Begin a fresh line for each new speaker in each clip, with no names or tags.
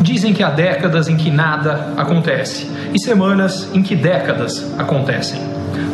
Dizem que há décadas em que nada acontece e semanas em que décadas acontecem.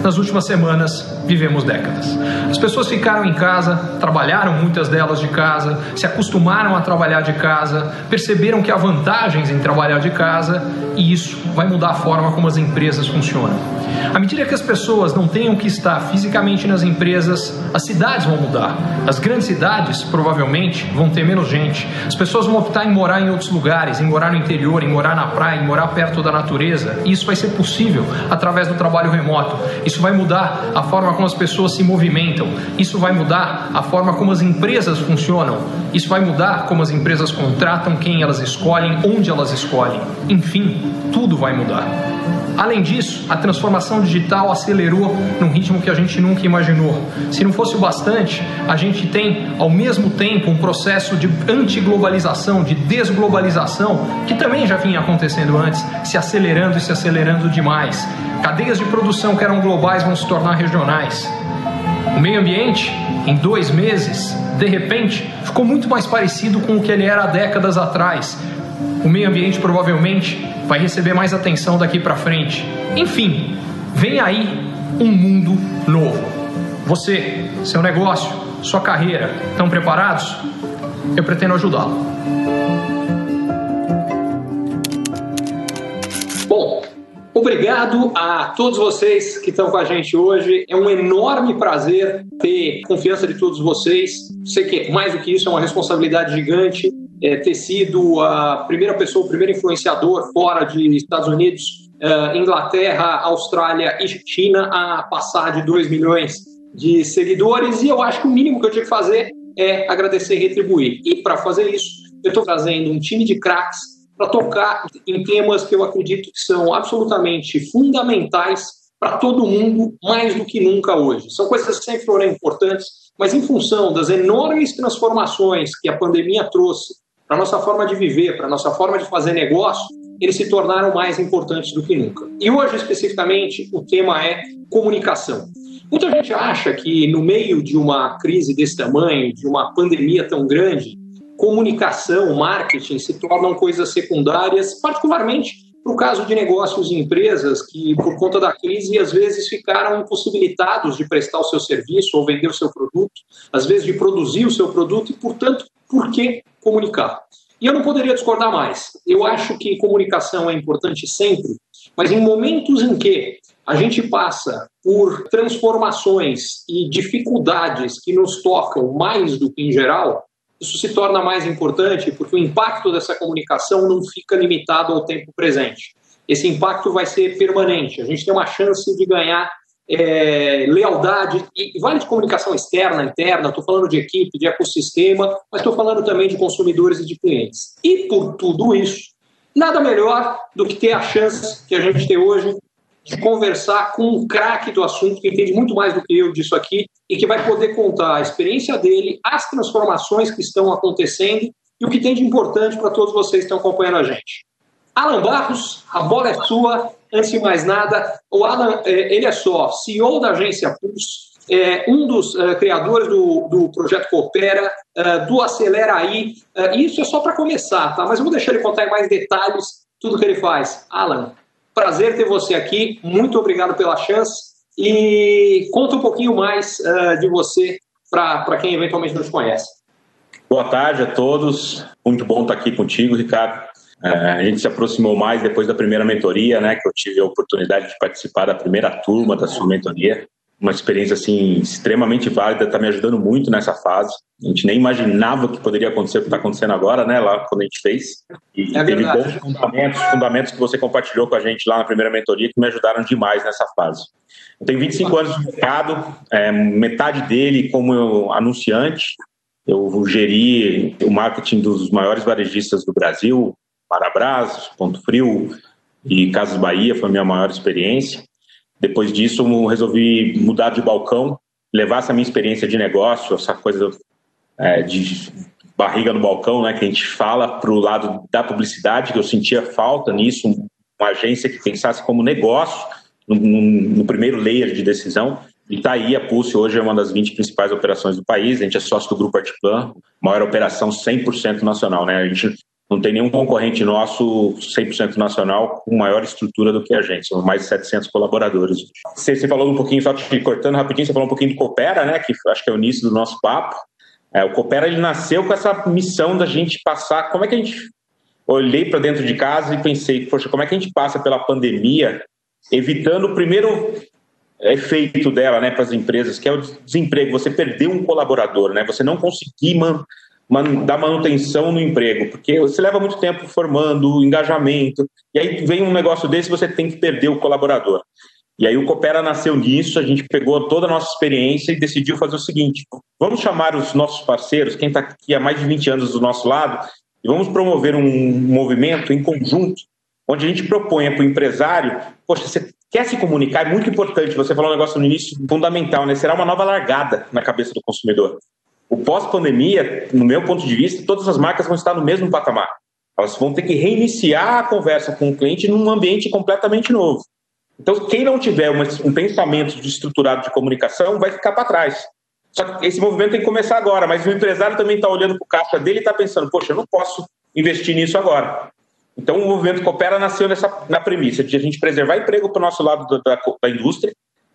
Nas últimas semanas, vivemos décadas. As pessoas ficaram em casa, trabalharam muitas delas de casa, se acostumaram a trabalhar de casa, perceberam que há vantagens em trabalhar de casa e isso vai mudar a forma como as empresas funcionam. À medida que as pessoas não tenham que estar fisicamente nas empresas, as cidades vão mudar. As grandes cidades provavelmente vão ter menos gente. As pessoas vão optar em morar em outros lugares, em morar no interior, em morar na praia, em morar perto da natureza. E isso vai ser possível através do trabalho remoto. Isso vai mudar a forma como as pessoas se movimentam. Isso vai mudar a forma como as empresas funcionam. Isso vai mudar como as empresas contratam, quem elas escolhem, onde elas escolhem. Enfim, tudo vai mudar. Além disso, a transformação digital acelerou num ritmo que a gente nunca imaginou. Se não fosse o bastante, a gente tem ao mesmo tempo um processo de antiglobalização, de desglobalização, que também já vinha acontecendo antes, se acelerando e se acelerando demais. Cadeias de produção que eram globais vão se tornar regionais. O meio ambiente, em dois meses, de repente, ficou muito mais parecido com o que ele era há décadas atrás. O meio ambiente provavelmente vai receber mais atenção daqui para frente. Enfim, vem aí um mundo novo. Você, seu negócio, sua carreira, estão preparados? Eu pretendo ajudá-lo. Bom, obrigado a todos vocês que estão com a gente hoje. É um enorme prazer ter confiança de todos vocês. Sei que mais do que isso é uma responsabilidade gigante é, ter sido a primeira pessoa, o primeiro influenciador fora de Estados Unidos, uh, Inglaterra, Austrália e China a passar de 2 milhões de seguidores. E eu acho que o mínimo que eu tinha que fazer é agradecer e retribuir. E para fazer isso, eu estou trazendo um time de craques para tocar em temas que eu acredito que são absolutamente fundamentais para todo mundo, mais do que nunca hoje. São coisas que sempre foram importantes, mas em função das enormes transformações que a pandemia trouxe para a nossa forma de viver, para a nossa forma de fazer negócio, eles se tornaram mais importantes do que nunca. E hoje, especificamente, o tema é comunicação. Muita gente acha que no meio de uma crise desse tamanho, de uma pandemia tão grande, comunicação, marketing se tornam coisas secundárias, particularmente para o caso de negócios e empresas que, por conta da crise, às vezes ficaram impossibilitados de prestar o seu serviço ou vender o seu produto, às vezes de produzir o seu produto e, portanto, por que comunicar? E eu não poderia discordar mais. Eu acho que comunicação é importante sempre, mas em momentos em que a gente passa por transformações e dificuldades que nos tocam mais do que em geral, isso se torna mais importante porque o impacto dessa comunicação não fica limitado ao tempo presente. Esse impacto vai ser permanente. A gente tem uma chance de ganhar é, lealdade, e vale de comunicação externa, interna, estou falando de equipe, de ecossistema, mas estou falando também de consumidores e de clientes. E por tudo isso, nada melhor do que ter a chance que a gente tem hoje de conversar com um craque do assunto, que entende muito mais do que eu disso aqui, e que vai poder contar a experiência dele, as transformações que estão acontecendo e o que tem de importante para todos vocês que estão acompanhando a gente. Alan Barros, a bola é sua. Antes de mais nada, o Alan, é, ele é só CEO da agência Pulse, é um dos uh, criadores do, do projeto Coopera, uh, do Acelera Aí. Uh, isso é só para começar, tá? Mas eu vou deixar ele contar em mais detalhes tudo que ele faz. Alan, prazer ter você aqui. Muito obrigado pela chance. E conta um pouquinho mais de você para quem eventualmente não te conhece.
Boa tarde a todos. Muito bom estar aqui contigo, Ricardo. É, a gente se aproximou mais depois da primeira mentoria, né, que eu tive a oportunidade de participar da primeira turma da sua mentoria. Uma experiência assim extremamente válida, está me ajudando muito nessa fase. A gente nem imaginava que poderia acontecer o que está acontecendo agora, né, lá quando a gente fez. E é teve bons fundamentos, fundamentos que você compartilhou com a gente lá na primeira mentoria que me ajudaram demais nessa fase. Eu tenho 25 anos de mercado, é, metade dele como anunciante. Eu geri o marketing dos maiores varejistas do Brasil, Marabras, Ponto Frio e Casas Bahia foi a minha maior experiência. Depois disso, resolvi mudar de balcão, levar essa minha experiência de negócio, essa coisa é, de barriga no balcão, né, que a gente fala, para o lado da publicidade, que eu sentia falta nisso, uma agência que pensasse como negócio no, no, primeiro layer de decisão, E está aí, a Pulse hoje é uma das 20 principais operações do país, a gente é sócio do Grupo Artiplan, maior operação 100% nacional, né? A gente não tem nenhum concorrente nosso 100% nacional com maior estrutura do que a gente, são mais de 700 colaboradores. Você, você falou um pouquinho, só te cortando rapidinho, você falou um pouquinho do Coopera, né, que acho que é o início do nosso papo. É, o Coopera ele nasceu com essa missão da gente passar, como é que a gente olhei para dentro de casa e pensei, poxa, como é que a gente passa pela pandemia evitando o primeiro efeito dela, né, para as empresas, que é o desemprego, você perder um colaborador, né, você não conseguir man, dar manutenção no emprego, porque você leva muito tempo formando, engajamento, e aí vem um negócio desse, você tem que perder o colaborador. E aí o Coopera nasceu nisso, a gente pegou toda a nossa experiência e decidiu fazer o seguinte, vamos chamar os nossos parceiros, quem está aqui há mais de 20 anos do nosso lado, e vamos promover um movimento em conjunto, onde a gente proponha para o empresário, poxa, você quer se comunicar, é muito importante, você falou um negócio no início fundamental, né? Será uma nova largada na cabeça do consumidor. O pós-pandemia, no meu ponto de vista, todas as marcas vão estar no mesmo patamar. Elas vão ter que reiniciar a conversa com o cliente num ambiente completamente novo. Então, quem não tiver um pensamento estruturado de comunicação vai ficar para trás. Só que esse movimento tem que começar agora, mas o empresário também está olhando para o caixa dele e está pensando, poxa, eu não posso investir nisso agora. Então, o movimento Coopera nasceu nessa, na premissa de a gente preservar emprego para o nosso lado da, da, da, indústria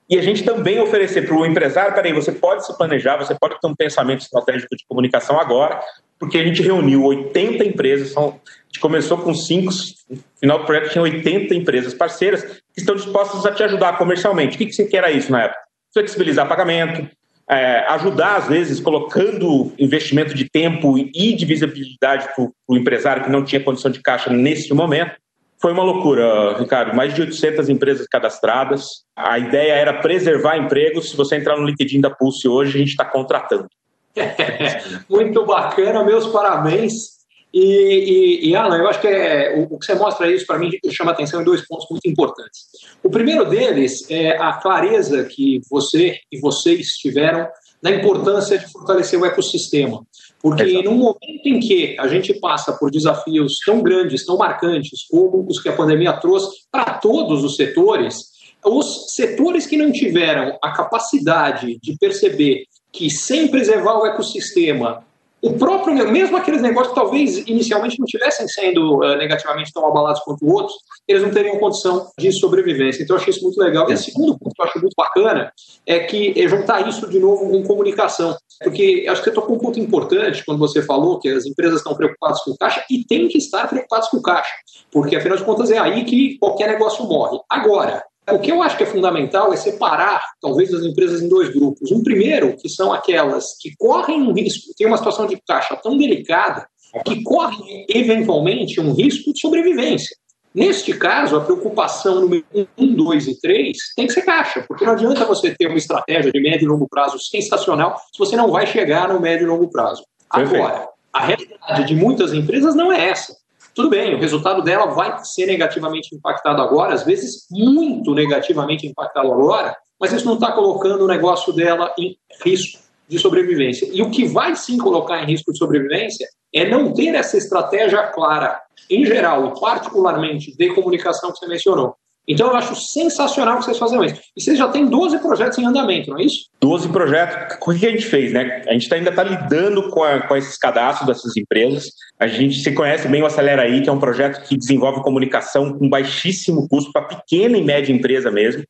e a gente também oferecer para o empresário, peraí, você pode se planejar, você pode ter um pensamento estratégico de comunicação agora, porque a gente reuniu 80 empresas, são, a gente começou com 5, no final do projeto tinha 80 empresas parceiras que estão dispostas a te ajudar comercialmente. O que, que você quer isso na época? Flexibilizar pagamento, é, ajudar, às vezes, colocando investimento de tempo e de visibilidade para o empresário que não tinha condição de caixa nesse momento. Foi uma loucura, Ricardo. Mais de 800 empresas cadastradas. A ideia era preservar empregos. Se você entrar no LinkedIn da Pulse hoje, a gente está contratando.
Muito bacana, meus parabéns. E, e, e, Alan, eu acho que é, o, o que você mostra isso para mim chama atenção em dois pontos muito importantes. O primeiro deles é a clareza que você e vocês tiveram na importância de fortalecer o ecossistema. Porque Exato. no momento em que a gente passa por desafios tão grandes, tão marcantes, como os que a pandemia trouxe para todos os setores, os setores que não tiveram a capacidade de perceber que sem preservar o ecossistema o próprio, mesmo aqueles negócios que talvez inicialmente não estivessem sendo uh, negativamente tão abalados quanto outros, eles não teriam condição de sobrevivência. Então, eu achei isso muito legal. E o segundo ponto que eu acho muito bacana é que é juntar isso de novo com comunicação. Porque acho que você tocou um ponto importante quando você falou que as empresas estão preocupadas com caixa e têm que estar preocupadas com caixa. Porque, afinal de contas, é aí que qualquer negócio morre. Agora, o que eu acho que é fundamental é separar, talvez, as empresas em dois grupos. Um primeiro, que são aquelas que correm um risco, tem uma situação de caixa tão delicada, que correm, eventualmente, um risco de sobrevivência. Neste caso, a preocupação número 1, 2 e 3 tem que ser caixa, porque não adianta você ter uma estratégia de médio e longo prazo sensacional se você não vai chegar no médio e longo prazo. Agora, a realidade de muitas empresas não é essa. Tudo bem, o resultado dela vai ser negativamente impactado agora, às vezes muito negativamente impactado agora, mas isso não está colocando o negócio dela em risco de sobrevivência. E o que vai sim colocar em risco de sobrevivência é não ter essa estratégia clara, em geral, e particularmente de comunicação que você mencionou. Então eu acho sensacional que vocês fazem isso. E vocês já têm 12 projetos em andamento, não é isso?
12 projetos. O que a gente fez, né? A gente ainda está lidando com, a, com esses cadastros dessas empresas. A gente se conhece bem o Acelera aí, que é um projeto que desenvolve comunicação com baixíssimo custo para pequena e média empresa mesmo.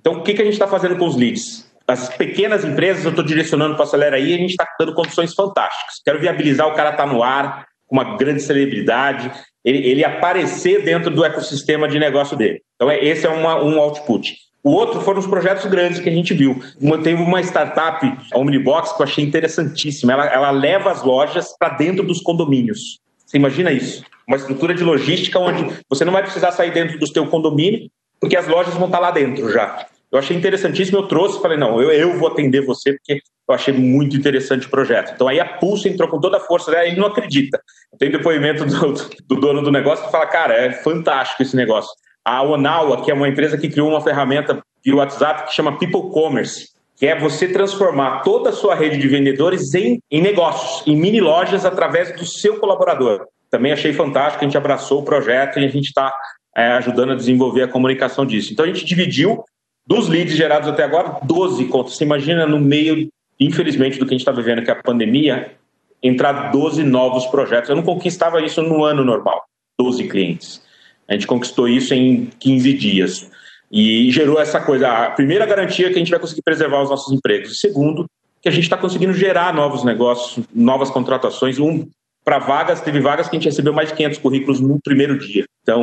Então, o que, que a gente está fazendo com os leads? As pequenas empresas eu estou direcionando para o Acelera aí e a gente está dando condições fantásticas. Quero viabilizar o cara estar tá no ar, com uma grande celebridade, ele, ele aparecer dentro do ecossistema de negócio dele. Então, é, esse é uma, um output. O outro foram os projetos grandes que a gente viu. Tem uma startup, a Omnibox, que eu achei interessantíssima. Ela, ela leva as lojas para dentro dos condomínios. Você imagina isso? Uma estrutura de logística onde você não vai precisar sair dentro do seu condomínio, porque as lojas vão estar lá dentro já. Eu achei interessantíssimo, eu trouxe, falei, não, eu, eu vou atender você, porque eu achei muito interessante o projeto. Então aí a Pulse entrou com toda a força, né? ele não acredita. Tem depoimento do, do dono do negócio que fala, cara, é fantástico esse negócio. A Onawa, que é uma empresa que criou uma ferramenta de WhatsApp que chama People Commerce, que é você transformar toda a sua rede de vendedores em, em negócios, em mini lojas através do seu colaborador. Também achei fantástico, a gente abraçou o projeto e a gente está é, ajudando a desenvolver a comunicação disso. Então a gente dividiu Dos leads gerados até agora, 12 contas. Você imagina no meio, infelizmente, do que a gente está vivendo, que é a pandemia, entrar 12 novos projetos. Eu não conquistava isso no ano normal, 12 clientes. A gente conquistou isso em 15 dias. E gerou essa coisa. A primeira garantia é que a gente vai conseguir preservar os nossos empregos. E segundo, que a gente está conseguindo gerar novos negócios, novas contratações. Um, para vagas, teve vagas que a gente recebeu mais de 500 currículos no primeiro dia. Então,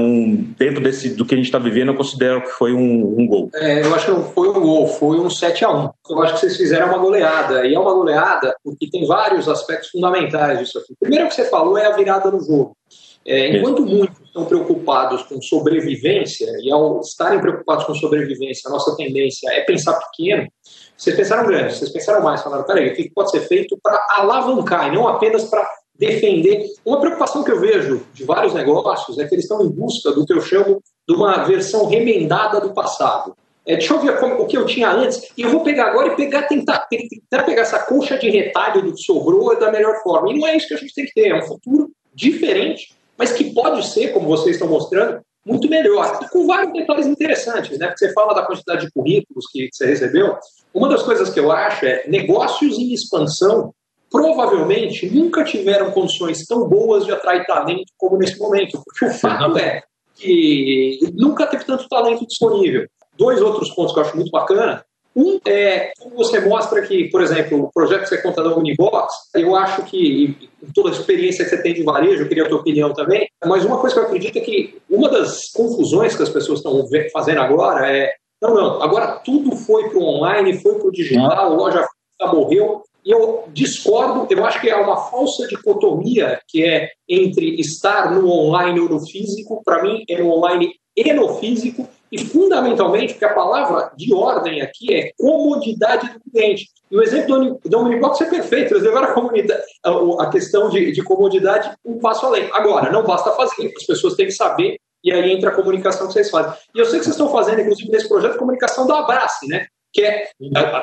dentro desse, do que a gente está vivendo, eu considero que foi um, um gol.
É, eu acho que não foi um gol, foi um 7 a 1 Eu acho que vocês fizeram uma goleada. E é uma goleada porque tem vários aspectos fundamentais disso aqui. O primeiro que você falou é a virada no jogo. É, enquanto muitos estão preocupados com sobrevivência, e ao estarem preocupados com sobrevivência, a nossa tendência é pensar pequeno, vocês pensaram grande, vocês pensaram mais, falaram, peraí, o que pode ser feito para alavancar, e não apenas para defender. Uma preocupação que eu vejo de vários negócios é que eles estão em busca do que eu chamo de uma versão remendada do passado. É, deixa eu ver como, o que eu tinha antes, e eu vou pegar agora e pegar, tentar, tentar pegar essa colcha de retalho do que sobrou da melhor forma. E não é isso que a gente tem que ter, é um futuro diferente, mas que pode ser, como vocês estão mostrando, muito melhor. E com vários detalhes interessantes, né? Você fala da quantidade de currículos que você recebeu. Uma das coisas que eu acho é negócios em expansão provavelmente nunca tiveram condições tão boas de atrair talento como nesse momento. Porque o fato é que nunca teve tanto talento disponível. Dois outros pontos que eu acho muito bacana. Um é como você mostra que, por exemplo, o projeto que você conta da Unibox, eu acho que, com toda a experiência que você tem de varejo, eu queria a tua opinião também, mas uma coisa que eu acredito é que uma das confusões que as pessoas estão fazendo agora é não, não, agora tudo foi para o online, foi para o digital, a loja morreu. Eu discordo, eu acho que há uma falsa dicotomia que é entre estar no online ou no físico. Para mim, é no online e no físico. E, fundamentalmente, porque a palavra de ordem aqui é comodidade do cliente. E o exemplo do Omnibox é perfeito. Eles levaram a, a questão de, de comodidade um passo além. Agora, não basta fazer, as pessoas têm que saber e aí entra a comunicação que vocês fazem. E eu sei que vocês estão fazendo, inclusive, nesse projeto, comunicação do Abrace, né? Que é,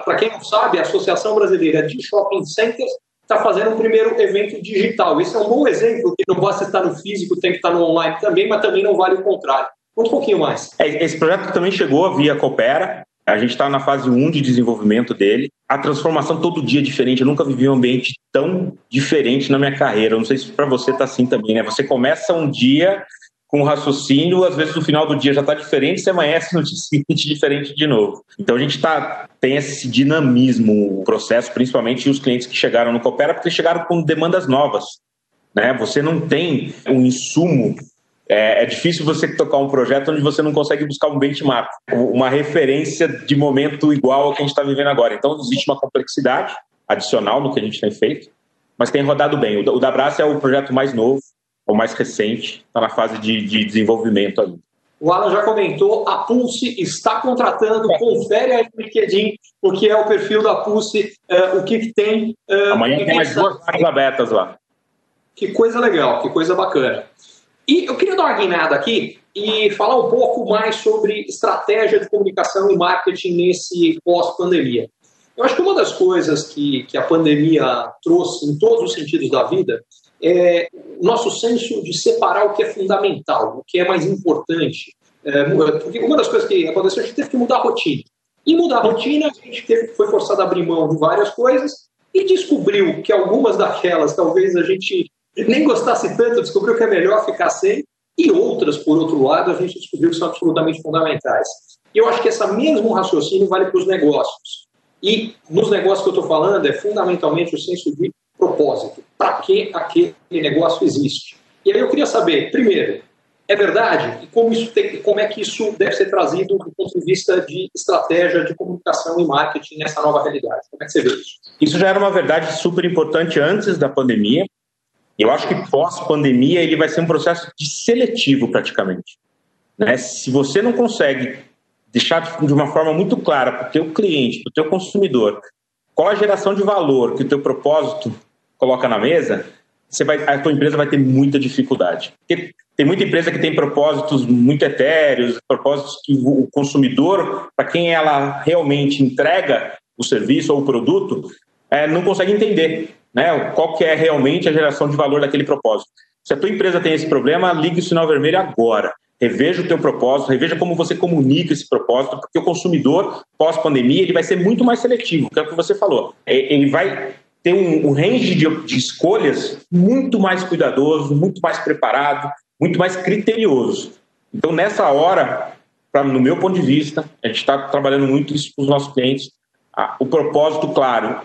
para quem não sabe, a Associação Brasileira de Shopping Centers está fazendo um primeiro evento digital. Esse é um bom exemplo, que não basta estar no físico, tem que estar no online também, mas também não vale o contrário. Um pouquinho mais.
É, esse projeto também chegou via Coopera, a gente está na fase 1 de desenvolvimento dele. A transformação todo dia é diferente. Eu nunca vivi um ambiente tão diferente na minha carreira. Eu não sei se para você está assim também, né? Você começa um dia com um raciocínio, às vezes no final do dia já está diferente, você amanhece no dia seguinte diferente de novo. Então a gente tá, tem esse dinamismo, o processo, principalmente os clientes que chegaram no Coopera, porque chegaram com demandas novas. Né? Você não tem um insumo é, é, difícil você tocar um projeto onde você não consegue buscar um benchmark, uma referência de momento igual ao que a gente está vivendo agora. Então, existe uma complexidade adicional no que a gente tem feito, mas tem rodado bem. O da Brás é o projeto mais novo, o mais recente, está na fase de, de desenvolvimento ainda.
O Alan já comentou, a Pulse está contratando, confere aí no LinkedIn o que é o perfil da Pulse, uh, o que, que tem.
Uh, Amanhã tem mais duas vagas abertas lá.
Que coisa legal, que coisa bacana. E eu queria dar uma guinada aqui e falar um pouco mais sobre estratégia de comunicação e marketing nesse pós-pandemia. Eu acho que uma das coisas que, que a pandemia trouxe em todos os sentidos da vida é o nosso senso de separar o que é fundamental, o que é mais importante. É, porque uma das coisas que aconteceu, a gente teve que mudar a rotina. E mudar a rotina, a gente teve, foi forçado a abrir mão de várias coisas e descobriu que algumas daquelas talvez a gente nem gostasse tanto, descobriu que é melhor ficar sem, e outras, por outro lado, a gente descobriu que são absolutamente fundamentais. E eu acho que esse mesmo raciocínio vale para os negócios. E nos negócios que eu estou falando, é fundamentalmente o senso de propósito. Para que aquele negócio existe? E aí eu queria saber, primeiro, é verdade? E como, isso tem, como é que isso deve ser trazido do ponto de vista de estratégia de comunicação e marketing nessa nova realidade? Como é que você vê isso?
Isso já era uma verdade super importante antes da pandemia. Eu acho que pós-pandemia ele vai ser um processo de seletivo praticamente. Né? Se você não consegue deixar de uma forma muito clara para o teu cliente, para o teu consumidor, qual a geração de valor que o teu propósito coloca na mesa, você vai, a tua empresa vai ter muita dificuldade. Porque tem muita empresa que tem propósitos muito etéreos, propósitos que o consumidor, para quem ela realmente entrega o serviço ou o produto, é, não consegue entender né, qual que é realmente a geração de valor daquele propósito. Se a tua empresa tem esse problema, ligue o sinal vermelho agora. reveja o teu propósito, reveja como você comunica esse propósito, porque o consumidor, pós-pandemia, ele vai ser muito mais seletivo, que é o que você falou. É, ele vai ter um, um range de, de escolhas muito mais cuidadoso, muito mais preparado, muito mais criterioso. Então, nessa hora, pra, no meu ponto de vista, a gente está trabalhando muito isso com os nossos clientes, a, o propósito claro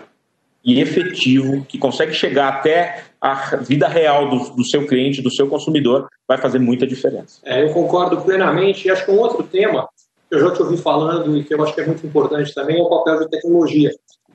e efetivo, que consegue chegar até a vida real do, do, seu cliente, do seu consumidor, vai fazer muita diferença.
É, eu concordo plenamente. E acho que um outro tema que eu já te ouvi falando e que eu acho que é muito importante também é o papel da tecnologia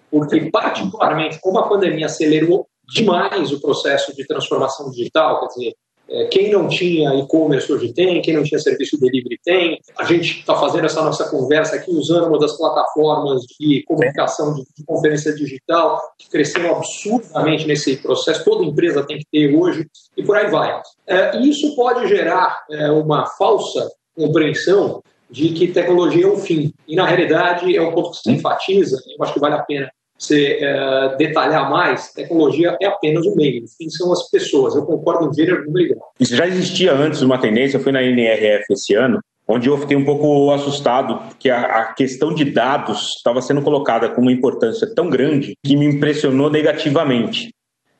porque, particularmente, como a pandemia acelerou demais o processo de transformação digital, quer dizer, é, quem não tinha e-commerce hoje tem, quem não tinha serviço delivery tem. A gente está fazendo essa nossa conversa aqui usando uma das plataformas de comunicação de, conferência digital, que cresceu absurdamente nesse processo, toda empresa tem que ter hoje, e por aí vai. É, isso pode gerar é, uma falsa compreensão de que tecnologia é um fim. E, na realidade, é um ponto que se enfatiza, eu acho que vale a pena você é, detalhar mais, tecnologia é apenas o meio, fim são as pessoas. Eu concordo em gênero, número grau.
Isso já existia antes uma tendência, foi na NRF esse ano, onde eu fiquei um pouco assustado, porque a, a questão de dados estava sendo colocada com uma importância tão grande que me impressionou negativamente.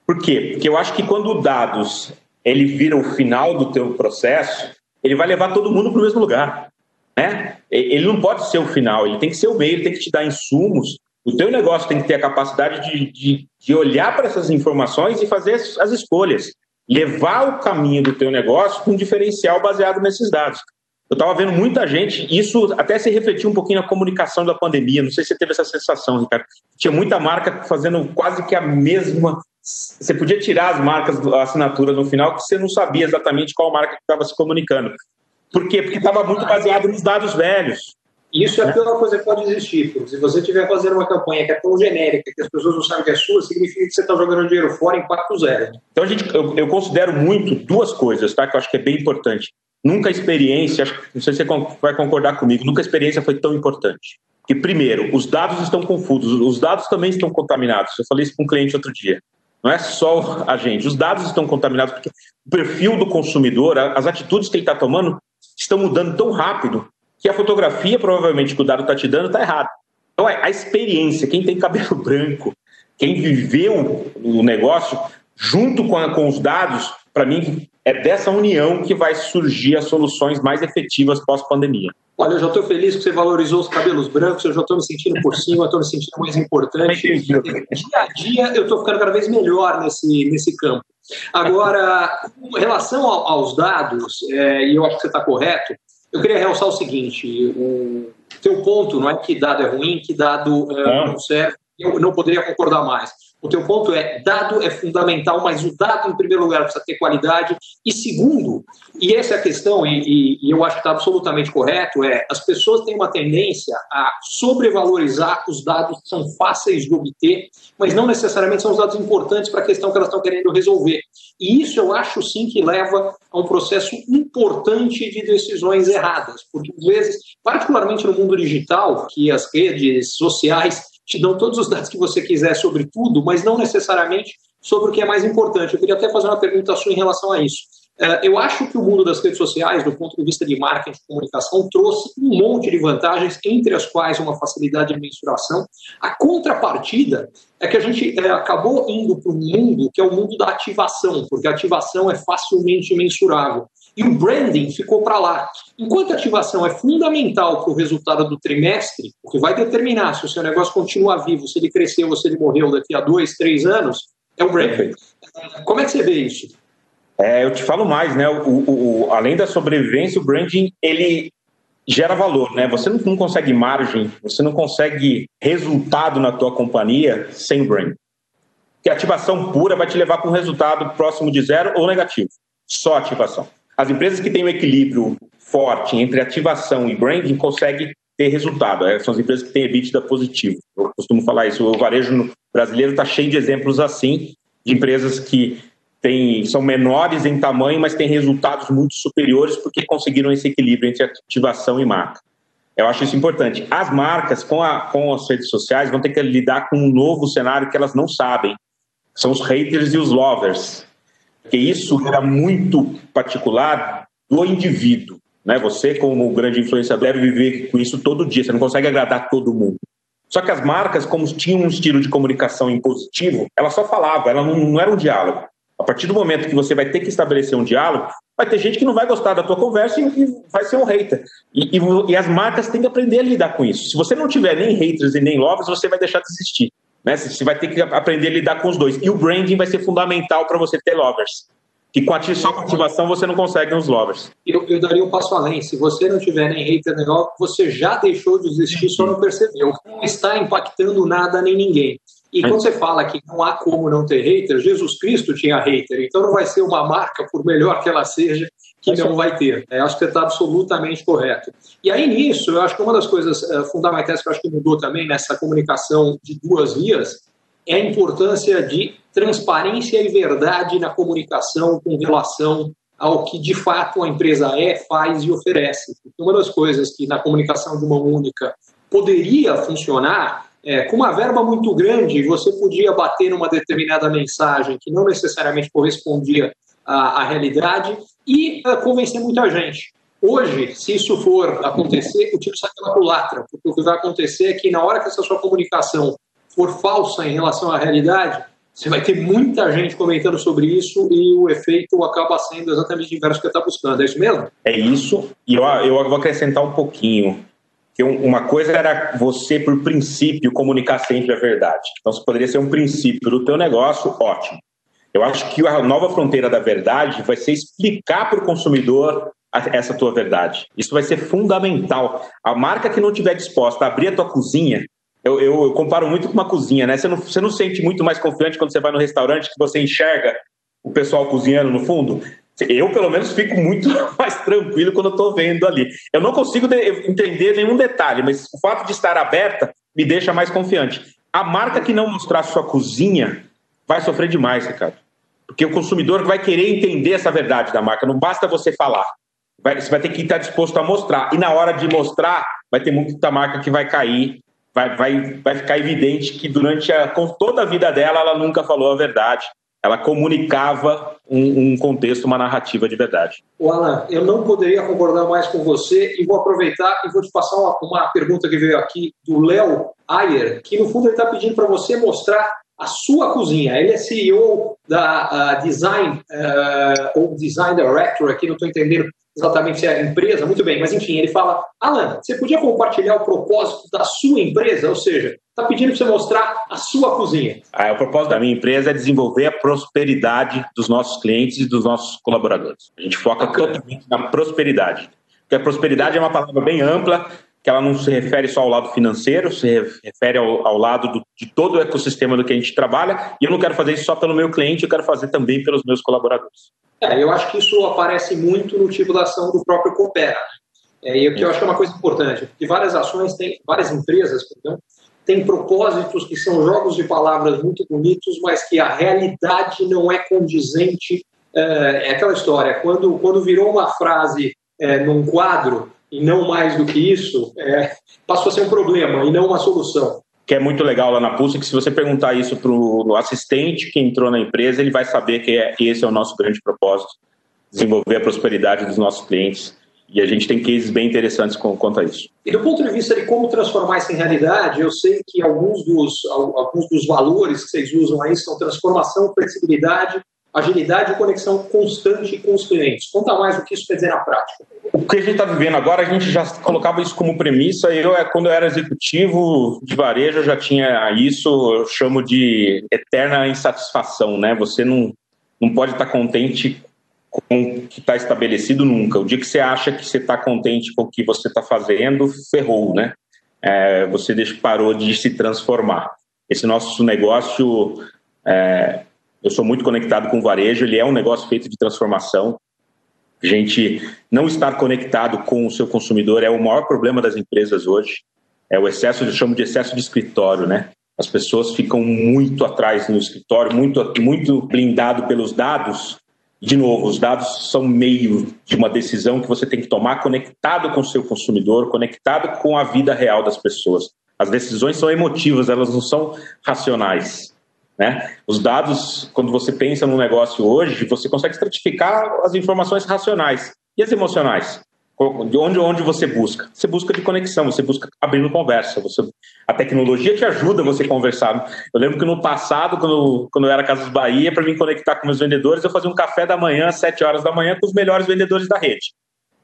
Por quê? Porque eu acho que quando dados ele vira o final do teu processo, ele vai levar todo mundo para o mesmo lugar. Né? Ele não pode ser o final, ele tem que ser o meio, ele tem que te dar insumos o teu negócio tem que ter a capacidade de, de, de olhar para essas informações e fazer as, as escolhas. Levar o caminho do teu negócio com um diferencial baseado nesses dados. Eu estava vendo muita gente, isso até se refletiu um pouquinho na comunicação da pandemia. Não sei se você teve essa sensação, Ricardo. Tinha muita marca fazendo quase que a mesma. Você podia tirar as marcas da assinatura no final, que você não sabia exatamente qual marca estava se comunicando. Por quê? Porque estava muito baseado nos dados velhos.
Isso é a pior coisa que pode existir, porque se você estiver fazendo uma campanha que é tão genérica que as pessoas não sabem que é sua, significa que você está jogando dinheiro fora, impacto zero.
Então, a gente, eu, eu, considero muito duas coisas, tá? Que eu acho que é bem importante. Nunca a experiência, não sei se você vai concordar comigo, nunca a experiência foi tão importante. Que, primeiro, os dados estão confusos, os dados também estão contaminados. Eu falei isso com um cliente outro dia. Não é só a gente, os dados estão contaminados, porque o perfil do consumidor, as atitudes que ele está tomando, estão mudando tão rápido que a fotografia, provavelmente, que o dado está te dando, está errado. Então, a experiência, quem tem cabelo branco, quem viveu o negócio, junto com, a, com os dados, para mim, é dessa união que vai surgir as soluções mais efetivas pós-pandemia.
Olha, eu já estou feliz que você valorizou os cabelos brancos, eu já estou me sentindo por cima, estou me sentindo mais importante. Dia a dia eu estou ficando cada vez melhor nesse, nesse campo. Agora, em relação aos dados, é, e eu acho que você está correto, eu queria realçar o seguinte: o teu ponto não é que dado é ruim, que dado é, não serve. Eu não poderia concordar mais. O teu ponto é, dado é fundamental, mas o dado, em primeiro lugar, precisa ter qualidade. E segundo, e essa é a questão, e, e, eu acho que está absolutamente correto, é as pessoas têm uma tendência a sobrevalorizar os dados que são fáceis de obter, mas não necessariamente são os dados importantes para a questão que elas estão querendo resolver. E isso eu acho sim que leva a um processo importante de decisões erradas, porque às vezes, particularmente no mundo digital, que as redes sociais te dão todos os dados que você quiser sobre tudo, mas não necessariamente sobre o que é mais importante. Eu queria até fazer uma pergunta sua em relação a isso. É, eu acho que o mundo das redes sociais, do ponto de vista de marketing e comunicação, trouxe um monte de vantagens, entre as quais uma facilidade de mensuração. A contrapartida é que a gente é, acabou indo para um mundo que é o mundo da ativação, porque a ativação é facilmente mensurável. E o branding ficou para lá. Enquanto a ativação é fundamental para o resultado do trimestre, o que vai determinar se o seu negócio continua vivo, se ele cresceu ou se ele morreu daqui a dois, três anos, é o branding. Como é que você vê isso?
É, eu te falo mais, né? O, o, o, além da sobrevivência, o branding ele gera valor, né? Você não, não, consegue margem, você não consegue resultado na tua companhia sem brand. Porque ativação pura vai te levar para um resultado próximo de zero ou negativo. Só ativação. As empresas que têm um equilíbrio forte entre ativação e branding conseguem ter resultado. É, são as empresas que têm EBITDA positivo. Eu costumo falar isso. O varejo brasileiro está cheio de exemplos assim, de empresas que têm, são menores em tamanho, mas têm resultados muito superiores porque conseguiram esse equilíbrio entre ativação e marca. Eu acho isso importante. As marcas, com, a, com as redes sociais, vão ter que lidar com um novo cenário que elas não sabem. São os haters e os lovers porque isso era muito particular do indivíduo. Né? Você, como grande influenciador, deve viver com isso todo dia. Você não consegue agradar todo mundo. Só que as marcas, como tinham um estilo de comunicação impositivo, ela só falava, ela não, não era um diálogo. A partir do momento que você vai ter que estabelecer um diálogo, vai ter gente que não vai gostar da tua conversa e, vai ser um hater. E, e, e, as marcas têm que aprender a lidar com isso. Se você não tiver nem haters e nem lovers, você vai deixar de existir. Né? Você vai ter que aprender a lidar com os dois. E o branding vai ser fundamental para você ter lovers. Que com a, só com ativação você não consegue uns lovers.
Eu, eu daria um passo além. Se você não tiver nem hater nem lover, você já deixou de existir, só não percebeu. Não está impactando nada nem ninguém. E quando você fala que não há como não ter hater, Jesus Cristo tinha hater, então não vai ser uma marca, por melhor que ela seja, que não vai ter. É, acho que você está absolutamente correto. E aí nisso, eu acho que uma das coisas uh, fundamentais que eu acho que mudou também nessa comunicação de duas vias é a importância de transparência e verdade na comunicação com relação ao que de fato a empresa é, faz e oferece. Uma das coisas que na comunicação de uma única poderia funcionar é, com uma verba muito grande, você podia bater numa determinada mensagem que não necessariamente correspondia à, à realidade e uh, convencer muita gente. Hoje, se isso for acontecer, o tiro sai pela culatra, porque o que vai acontecer é que na hora que essa sua comunicação for falsa em relação à realidade, você vai ter muita gente comentando sobre isso e o efeito acaba sendo exatamente o inverso que está buscando. É isso mesmo?
É isso. E eu, eu vou acrescentar um pouquinho uma coisa era você, por princípio, comunicar sempre a verdade. Então, isso poderia ser um princípio do teu negócio, ótimo. Eu acho que a nova fronteira da verdade vai ser explicar para o consumidor essa tua verdade. Isso vai ser fundamental. A marca que não estiver disposta a abrir a tua cozinha, eu, eu, eu, comparo muito com uma cozinha, né? Você não, você não sente muito mais confiante quando você vai no restaurante que você enxerga o pessoal cozinhando no fundo? Eu, pelo menos, fico muito mais tranquilo quando estou vendo ali. Eu não consigo entender nenhum detalhe, mas o fato de estar aberta me deixa mais confiante. A marca que não mostrar sua cozinha vai sofrer demais, Ricardo. Porque o consumidor vai querer entender essa verdade da marca. Não basta você falar. Vai, você vai ter que estar disposto a mostrar. E na hora de mostrar, vai ter muita marca que vai cair. Vai, vai, vai ficar evidente que durante a, toda a vida dela, ela nunca falou a verdade ela comunicava um, um, contexto, uma narrativa de verdade.
O Alan, eu não poderia concordar mais com você e vou aproveitar e vou te passar uma, uma pergunta que veio aqui do Léo Ayer, que no fundo ele está pedindo para você mostrar a sua cozinha. Ele é CEO da Design uh, ou Design Director, aqui não estou entendendo exatamente se é a empresa, muito bem, mas enfim, ele fala: Alan, você podia compartilhar o propósito da sua empresa? Ou seja, está pedindo para você mostrar a sua cozinha.
Ah, o propósito da minha empresa é desenvolver a prosperidade dos nossos clientes e dos nossos colaboradores. A gente foca Bacana. totalmente na prosperidade. Porque a prosperidade é uma palavra bem ampla, que ela não se refere só ao lado financeiro, se refere ao, ao lado do, de todo o ecossistema do que a gente trabalha, e eu não quero fazer isso só pelo meu cliente, eu quero fazer também pelos meus colaboradores.
É, eu acho que isso aparece muito no tipo da ação do próprio Coopera. É, e o que eu acho que é uma coisa importante, porque várias ações têm, várias empresas, perdão, têm propósitos que são jogos de palavras muito bonitos, mas que a realidade não é condizente. É, é aquela história, quando, quando virou uma frase é, num quadro, e não mais do que isso, é, passou a ser um problema e não uma solução.
Que é muito legal lá na Pulse, que se você perguntar isso para o assistente que entrou na empresa, ele vai saber que, é, esse é o nosso grande propósito, desenvolver a prosperidade dos nossos clientes. E a gente tem cases bem interessantes com, quanto a isso.
E do ponto de vista de como transformar isso em realidade, eu sei que alguns dos, alguns dos valores que vocês usam aí são transformação, flexibilidade, agilidade e conexão constante com os clientes. Conta mais o que isso quer dizer na prática.
O que a gente está vivendo agora, a gente já colocava isso como premissa. Eu, é, quando eu era executivo de varejo, eu já tinha isso, eu chamo de eterna insatisfação, né? Você não, não pode estar contente com o que está estabelecido nunca. O dia que você acha que você está contente com o que você está fazendo, ferrou, né? É, você deixa, parou de se transformar. Esse nosso negócio é, eu sou muito conectado com o varejo, ele é um negócio feito de transformação. A gente não estar conectado com o seu consumidor é o maior problema das empresas hoje. É o excesso, eu chamo de excesso de escritório, né? As pessoas ficam muito atrás no escritório, muito, muito blindado pelos dados. De novo, os dados são meio de uma decisão que você tem que tomar conectado com o seu consumidor, conectado com a vida real das pessoas. As decisões são emotivas, elas não são racionais. Né? Os dados, quando você pensa num negócio hoje, você consegue estratificar as informações racionais e as emocionais. de onde, onde você busca? Você busca de conexão, você busca abrindo conversa. Você, a tecnologia te ajuda você conversar. Eu lembro que no passado, quando, quando eu era Casas Bahia, para me conectar com meus vendedores, eu fazia um café da manhã, às 7 horas da manhã, com os melhores vendedores da rede.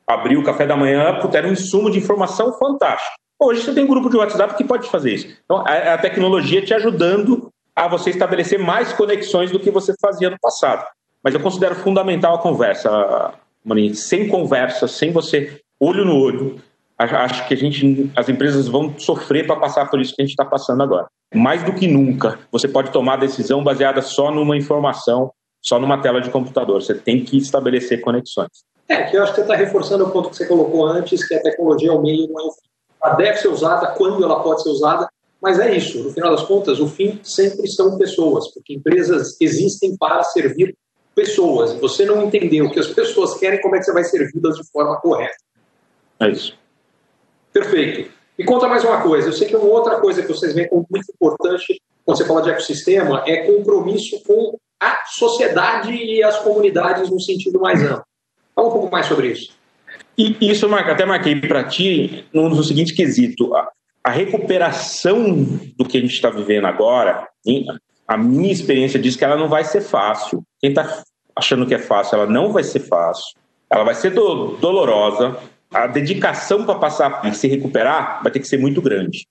Abri o café da manhã, era um insumo de informação fantástico. Hoje você tem um grupo de WhatsApp que pode fazer isso. Então, a, a tecnologia te ajudando a você estabelecer mais conexões do que você fazia no passado. Mas eu considero fundamental a conversa, Maninho. Sem conversa, sem você olho no olho, acho que a gente, as empresas vão sofrer para passar por isso que a gente está passando agora. Mais do que nunca, você pode tomar decisão baseada só numa informação, só numa tela de computador. Você tem que estabelecer conexões.
É, que eu acho que você está reforçando o ponto que você colocou antes, que a tecnologia é o meio, não é o fim. Ela deve ser usada quando ela pode ser usada, mas é isso. No final das contas, o fim sempre são pessoas, porque empresas existem para servir pessoas. Você não entender o que as pessoas querem, como é que você vai servi-las de forma correta?
É isso.
Perfeito. Me conta mais uma coisa. Eu sei que uma outra coisa que vocês veem como muito importante quando você fala de ecossistema é compromisso com a sociedade e as comunidades no sentido mais amplo. Fala um pouco mais sobre isso.
E isso até marquei para ti no, no, seguinte quesito: a, recuperação do que a gente está vivendo agora, a minha experiência diz que ela não vai ser fácil. Quem está achando que é fácil, ela não vai ser fácil. Ela vai ser do, dolorosa. A dedicação para passar e se recuperar vai ter que ser muito grande.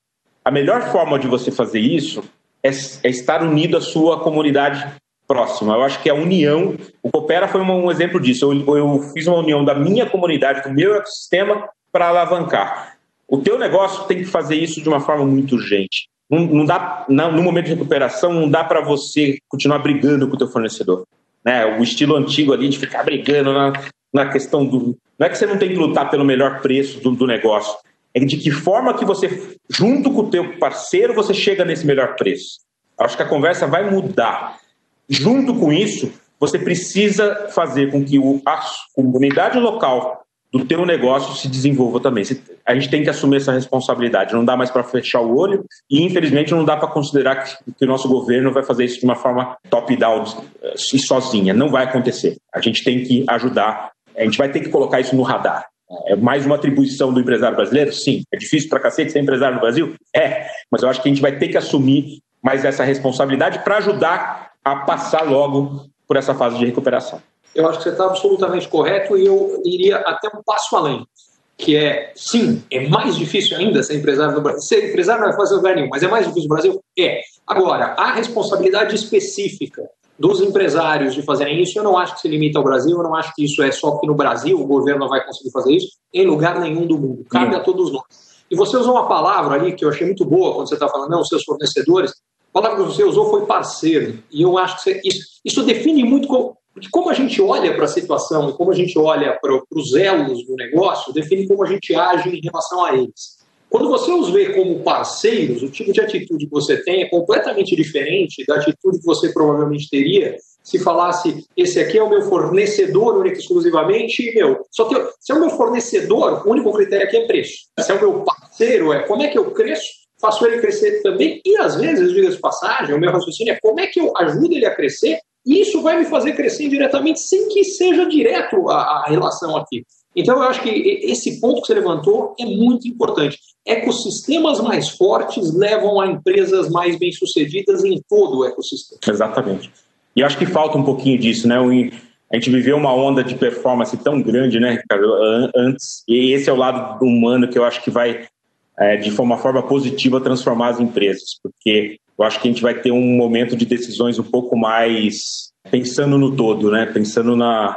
A melhor forma de você fazer isso é, é estar unido à sua comunidade próxima. Eu acho que a união, o Coopera foi um exemplo disso. Eu, eu fiz uma união da minha comunidade, do meu ecossistema, para alavancar. O teu negócio tem que fazer isso de uma forma muito urgente. Não, não dá, no momento de recuperação, não dá para você continuar brigando com o teu fornecedor. Né? O estilo antigo ali de ficar brigando na, na questão do. Não é que você não tem que lutar pelo melhor preço do, do negócio, é de que forma que você, junto com o teu parceiro, você chega nesse melhor preço. Acho que a conversa vai mudar. Junto com isso, você precisa fazer com que a comunidade local do teu negócio se desenvolva também. A gente tem que assumir essa responsabilidade. Não dá mais para fechar o olho e, infelizmente, não dá para considerar que, que, o nosso governo vai fazer isso de uma forma top-down e sozinha. Não vai acontecer. A gente tem que ajudar. A gente vai ter que colocar isso no radar. É mais uma atribuição do empresário brasileiro? Sim. É difícil para cacete ser empresário no Brasil? É. Mas eu acho que a gente vai ter que assumir mais essa responsabilidade para ajudar a passar logo por essa fase de recuperação
eu acho que você está absolutamente correto e eu iria até um passo além, que é, sim, é mais difícil ainda ser empresário no Brasil. Ser empresário não é fazer lugar nenhum, mas é mais difícil no Brasil? É. Agora, a responsabilidade específica dos empresários de fazerem isso, eu não acho que se limita ao Brasil, eu não acho que isso é só que no Brasil o governo não vai conseguir fazer isso, em lugar nenhum do mundo. Cabe a todos nós. E você usou uma palavra ali que eu achei muito boa quando você está falando, não, os seus fornecedores. A palavra que você usou foi parceiro. E eu acho que você, isso, isso define muito porque como a gente olha para a situação e como a gente olha para os elos do negócio, define como a gente age em relação a eles. Quando você os vê como parceiros, o tipo de atitude que você tem é completamente diferente da atitude que você provavelmente teria se falasse esse aqui é o meu fornecedor único exclusivamente e meu. Só que se é o meu fornecedor, o único critério aqui é preço. Se é o meu parceiro, é como é que eu cresço, faço ele crescer também. E às vezes, diga de passagem, o meu raciocínio é como é que eu ajudo ele a crescer isso vai me fazer crescer diretamente sem que seja direto a, a relação aqui. Então, eu acho que esse ponto que você levantou é muito importante. Ecossistemas mais fortes levam a empresas mais bem-sucedidas em todo o ecossistema.
Exatamente. E acho que falta um pouquinho disso, né? A gente viveu uma onda de performance tão grande, né, Ricardo, antes. E esse é o lado humano que eu acho que vai, é, de uma forma positiva, transformar as empresas. Porque eu acho que a gente vai ter um momento de decisões um pouco mais pensando no todo, né? Pensando na,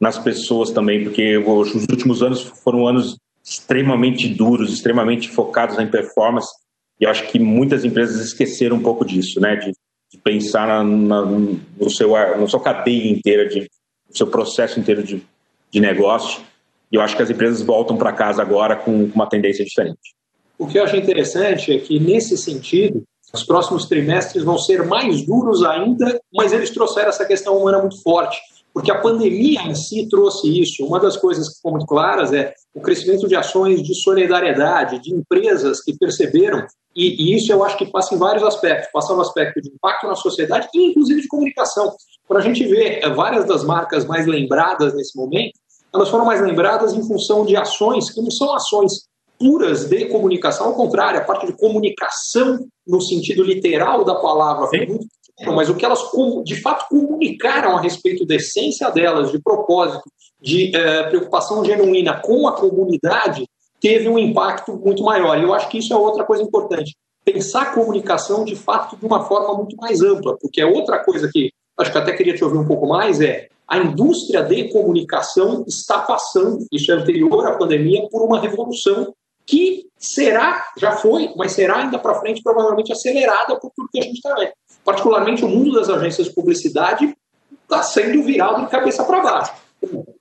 nas pessoas também, porque os últimos anos foram anos extremamente duros, extremamente focados em performance, e acho que muitas empresas esqueceram um pouco disso, né? De, de pensar na, na, no seu, na sua cadeia inteira, de, no seu processo inteiro de, de negócio. E eu acho que as empresas voltam para casa agora com uma tendência diferente.
O que eu acho interessante é que, nesse sentido, os próximos trimestres vão ser mais duros ainda, mas eles trouxeram essa questão humana muito forte, porque a pandemia em si trouxe isso. Uma das coisas que ficou muito claras é o crescimento de ações de solidariedade, de empresas que perceberam, e, e isso eu acho que passa em vários aspectos. Passa no aspecto de impacto na sociedade e, inclusive, de comunicação. Quando a gente vê eh, várias das marcas mais lembradas nesse momento, elas foram mais lembradas em função de ações que não são ações puras de comunicação, ao contrário, a parte de comunicação no sentido literal da palavra foi muito mas o que elas de fato comunicaram a respeito da essência delas, de propósito, de eh, preocupação genuína com a comunidade, teve um impacto muito maior. E eu acho que isso é outra coisa importante. Pensar a comunicação de fato de uma forma muito mais ampla, porque é outra coisa que acho que até queria te ouvir um pouco mais é a indústria de comunicação está passando, isso é anterior à pandemia, por uma revolução que será, já foi, mas será ainda para frente provavelmente acelerada por tudo que a gente está vendo. Particularmente o mundo das agências de publicidade está sendo virado de cabeça para baixo.